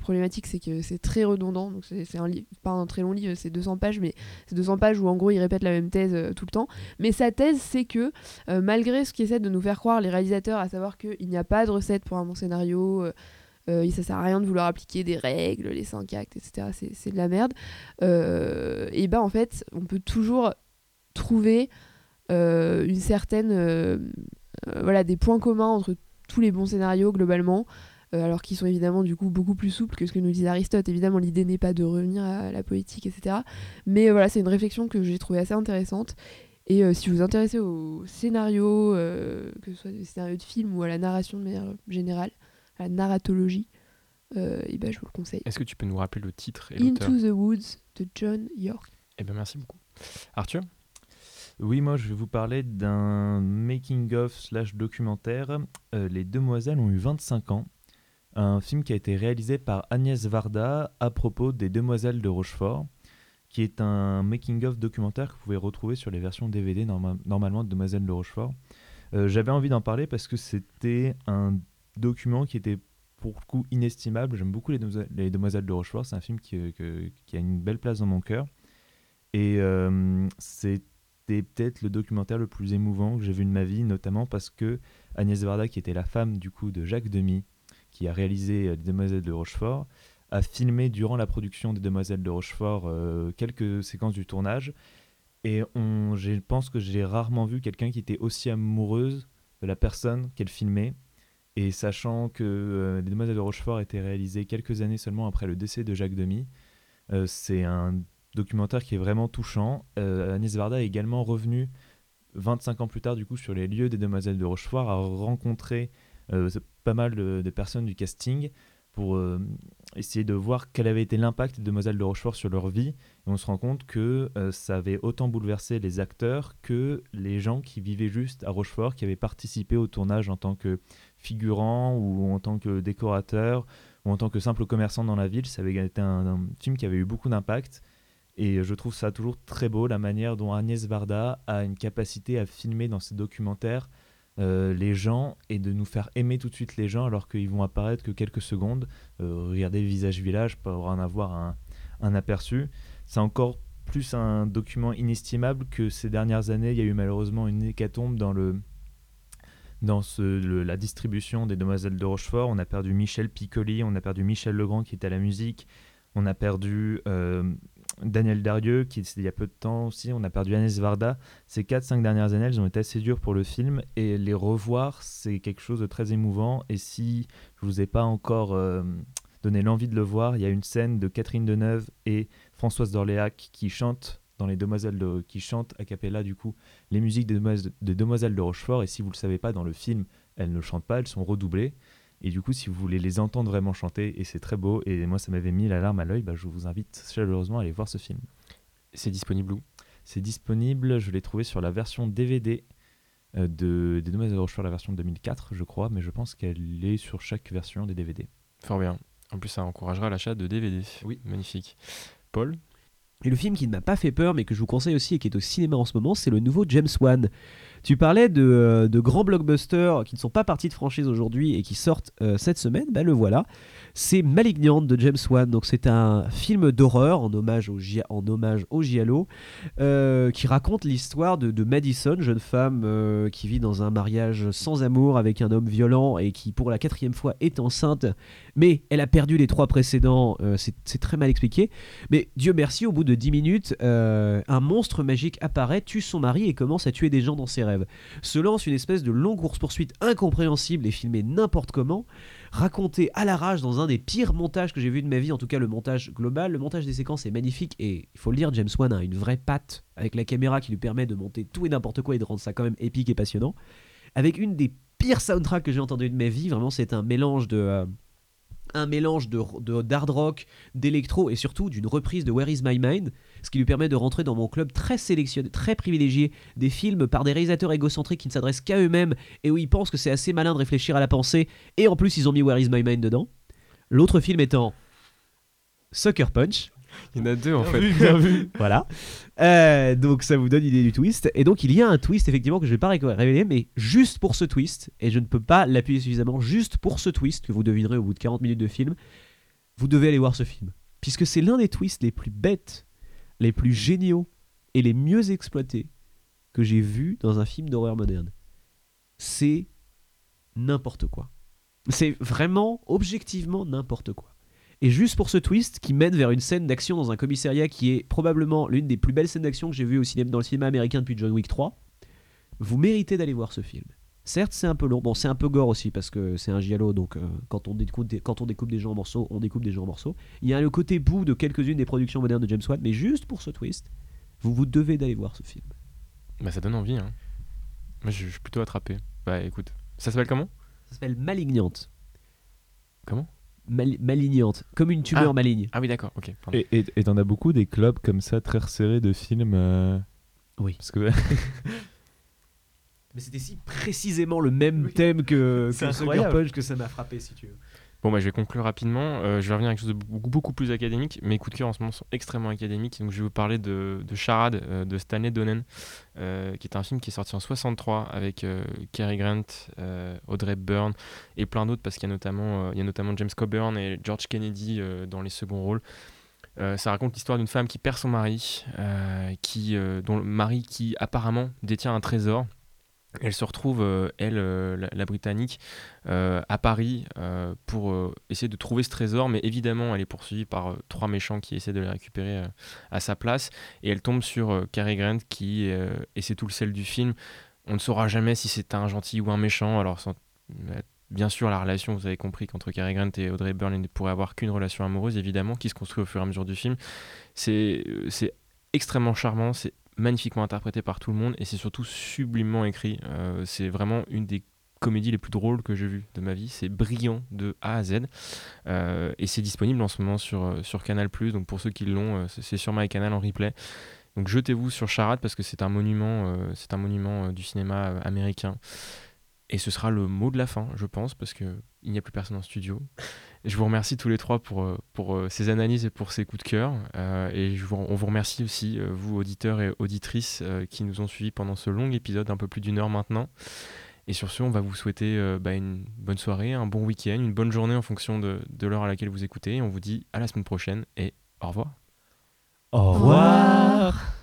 problématique, c'est que c'est très redondant. Donc c'est un livre, pas un très long livre, c'est 200 pages, mais c'est 200 pages où en gros il répète la même thèse tout le temps. Mais sa thèse, c'est que malgré ce qu'essaient de nous faire croire les réalisateurs, à savoir qu'il n'y a pas de recette pour un bon scénario, euh, ça sert à rien de vouloir appliquer des règles, les 5 actes, etc. C'est de la merde. Euh, et ben en fait, on peut toujours trouver euh, une certaine euh, voilà des points communs entre tous les bons scénarios globalement alors qu'ils sont évidemment du coup beaucoup plus souples que ce que nous disait Aristote évidemment l'idée n'est pas de revenir à la poétique etc mais voilà c'est une réflexion que j'ai trouvée assez intéressante et si vous vous intéressez au scénario euh, que ce soit des scénarios de films ou à la narration de manière générale à la narratologie euh, et ben je vous le conseille Est-ce que tu peux nous rappeler le titre et l'auteur Into the Woods de John York Eh bien, merci beaucoup. Arthur? Oui, moi je vais vous parler d'un making-of slash documentaire. Euh, les Demoiselles ont eu 25 ans. Un film qui a été réalisé par Agnès Varda à propos des Demoiselles de Rochefort, qui est un making-of documentaire que vous pouvez retrouver sur les versions DVD norma- normalement de Demoiselles de Rochefort. Euh, J'avais envie d'en parler parce que c'était un document qui était pour le coup inestimable. J'aime beaucoup les, Demoiselles- les Demoiselles de Rochefort. C'est un film qui, a une belle place dans mon cœur. Et euh, c'était peut-être le documentaire le plus émouvant que j'ai vu de ma vie, notamment parce que Agnès Varda, qui était la femme du coup de Jacques Demy, qui a réalisé euh, Les Demoiselles de Rochefort, a filmé durant la production des Demoiselles de Rochefort euh, quelques séquences du tournage. Et on, je pense que j'ai rarement vu quelqu'un qui était aussi amoureuse de la personne qu'elle filmait. Et sachant que euh, Les Demoiselles de Rochefort été réalisé quelques années seulement après le décès de Jacques Demy, euh, c'est un documentaire qui est vraiment touchant. Euh, Agnès Varda est également revenue 25 ans plus tard du coup sur les lieux des Demoiselles de Rochefort, a rencontré euh, pas mal de, de personnes du casting pour euh, essayer de voir quel avait été l'impact des Demoiselles de Rochefort sur leur vie. Et on se rend compte que ça avait autant bouleversé les acteurs que les gens qui vivaient juste à Rochefort, qui avaient participé au tournage en tant que figurants ou en tant que décorateurs ou en tant que simple commerçant dans la ville. Ça avait été un, un film qui avait eu beaucoup d'impact. Et je trouve ça toujours très beau, la manière dont Agnès Varda a une capacité à filmer dans ses documentaires euh, les gens et de nous faire aimer tout de suite les gens alors qu'ils vont apparaître que quelques secondes. Euh, regardez Visage Village pour en avoir un, un aperçu. C'est encore plus un document inestimable que ces dernières années. Il y a eu malheureusement une hécatombe dans le dans la distribution des Demoiselles de Rochefort. On a perdu Michel Piccoli, on a perdu Michel Legrand qui était à la musique, on a perdu euh, Daniel Darieux qui il y a peu de temps aussi, on a perdu Agnès Varda. Ces 4-5 dernières années, elles ont été assez dures pour le film et les revoir, c'est quelque chose de très émouvant. Et si je vous ai pas encore euh, donné l'envie de le voir, il y a une scène de Catherine Deneuve et Françoise d'Orléac qui chantent dans les Demoiselles de, qui chantent a cappella du coup les musiques des Demoiselles, des Demoiselles de Rochefort et si vous le savez pas dans le film elles ne chantent pas elles sont redoublées et du coup si vous voulez les entendre vraiment chanter et c'est très beau et moi ça m'avait mis la larme à l'œil bah, je vous invite chaleureusement à aller voir ce film C'est disponible où? C'est disponible je l'ai trouvé sur la version DVD euh, de, des Demoiselles de Rochefort la version 2004 je crois mais je pense qu'elle est sur chaque version des DVD Fort bien. En plus, ça encouragera l'achat de DVD. Oui. Magnifique. Paul? Et le film qui ne m'a pas fait peur, mais que je vous conseille aussi et qui est au cinéma en ce moment, c'est le nouveau James Wan. Tu parlais de, euh, grands blockbusters qui ne sont pas partis de franchise aujourd'hui et qui sortent euh, cette semaine. Bah, le voilà. C'est Malignant de James Wan. Donc c'est un film d'horreur en hommage au, en hommage au Giallo euh, qui raconte l'histoire de, Madison, jeune femme euh, qui vit dans un mariage sans amour avec un homme violent et qui pour la quatrième fois est enceinte. Mais elle a perdu les trois précédents. Euh, c'est très mal expliqué. Mais Dieu merci, au bout de 10 minutes, un monstre magique apparaît, tue son mari et commence à tuer des gens dans ses rêves. Se lance une espèce de longue course-poursuite incompréhensible et filmée n'importe comment, racontée à l'arrache dans un des pires montages que j'ai vu de ma vie, en tout cas le montage global. Le montage des séquences est magnifique et il faut le dire, James Wan a une vraie patte avec la caméra qui lui permet de monter tout et n'importe quoi et de rendre ça quand même épique et passionnant. Avec une des pires soundtracks que j'ai entendu de ma vie, vraiment c'est un mélange de... euh, un mélange de, de- d'hard rock, d'électro et surtout d'une reprise de Where Is My Mind, ce qui lui permet de rentrer dans mon club très sélectionné, très privilégié des films par des réalisateurs égocentriques qui ne s'adressent qu'à eux-mêmes et où ils pensent que c'est assez malin de réfléchir à la pensée et en plus ils ont mis Where Is My Mind dedans. L'autre film étant Sucker Punch. Il y en a deux en fait. bien vu Voilà. Euh, donc ça vous donne l'idée du twist. Et donc il y a un twist effectivement que je vais pas ré- révéler, mais juste pour ce twist, et je ne peux pas l'appuyer suffisamment, juste pour ce twist que vous devinerez au bout de 40 minutes de film, vous devez aller voir ce film. Puisque c'est l'un des twists les plus bêtes, les plus géniaux et les mieux exploités que j'ai vu dans un film d'horreur moderne. C'est n'importe quoi. C'est vraiment, objectivement, n'importe quoi. Et juste pour ce twist qui mène vers une scène d'action dans un commissariat qui est probablement l'une des plus belles scènes d'action que j'ai vues au cinéma, dans le cinéma américain depuis John Wick 3. vous méritez d'aller voir ce film. Certes, c'est un peu long. Bon, c'est un peu gore aussi parce que c'est un giallo, donc euh, quand, on découpe des, quand on découpe des gens en morceaux, on découpe des gens en morceaux. Il y a le côté bout de quelques-unes des productions modernes de James Wan, mais juste pour ce twist, vous vous devez d'aller voir ce film. Bah, ça donne envie. Hein. Moi, je, je suis plutôt attrapé. Bah, écoute. Ça s'appelle comment? Ça s'appelle Malignante. Comment? Mal- malignante, comme une tumeur Ah. maligne. Ah oui, d'accord. Ok. pardon. Et et- et t'en as beaucoup des clubs comme ça, très resserrés de films. euh, Oui. Parce que Mais c'était si précisément le même thème que, C'est que Sucker incroyable. Punch que ça m'a frappé, si tu veux. Bon, bah, je vais conclure rapidement. Euh, je vais revenir à quelque chose de beaucoup, plus académique. Mes coups de cœur en ce moment sont extrêmement académiques. Donc, je vais vous parler de, de Charade euh, de Stanley Donen, euh, qui est un film qui est sorti en 63 avec Cary Grant, Audrey Byrne et plein d'autres, parce qu'il y, a notamment, y a notamment James Coburn et George Kennedy dans les seconds rôles. Ça raconte l'histoire d'une femme qui perd son mari, qui, dont le mari qui apparemment détient un trésor. Elle se retrouve, euh, elle, euh, la, la britannique, euh, à Paris pour essayer de trouver ce trésor, mais évidemment, elle est poursuivie par trois méchants qui essaient de le récupérer à sa place, et elle tombe sur Cary Grant qui, et c'est tout le sel du film, on ne saura jamais si c'est un gentil ou un méchant, alors Bien sûr, la relation, vous avez compris qu'entre Cary Grant et Audrey Byrne, ne pourrait avoir qu'une relation amoureuse, évidemment, qui se construit au fur et à mesure du film. C'est extrêmement charmant, c'est magnifiquement interprété par tout le monde et c'est surtout sublimement écrit. Euh, c'est vraiment une des comédies les plus drôles que j'ai vues de ma vie. C'est brillant de A à Z Euh, et c'est disponible en ce moment sur, euh, sur Canal+. Donc pour ceux qui l'ont, c'est sur MyCanal en replay. Donc jetez-vous sur Charade parce que c'est un monument, c'est un monument du cinéma américain. Et ce sera le mot de la fin, je pense, parce que il n'y a plus personne en studio. Je vous remercie tous les trois pour, euh, pour euh, ces analyses et pour ces coups de cœur. Euh, et on vous remercie aussi, vous auditeurs et auditrices, qui nous ont suivis pendant ce long épisode, un peu plus d'une heure maintenant. Et sur ce, on va vous souhaiter bah, une bonne soirée, un bon week-end, une bonne journée en fonction de, de l'heure à laquelle vous écoutez. Et on vous dit à la semaine prochaine et au revoir. Au revoir.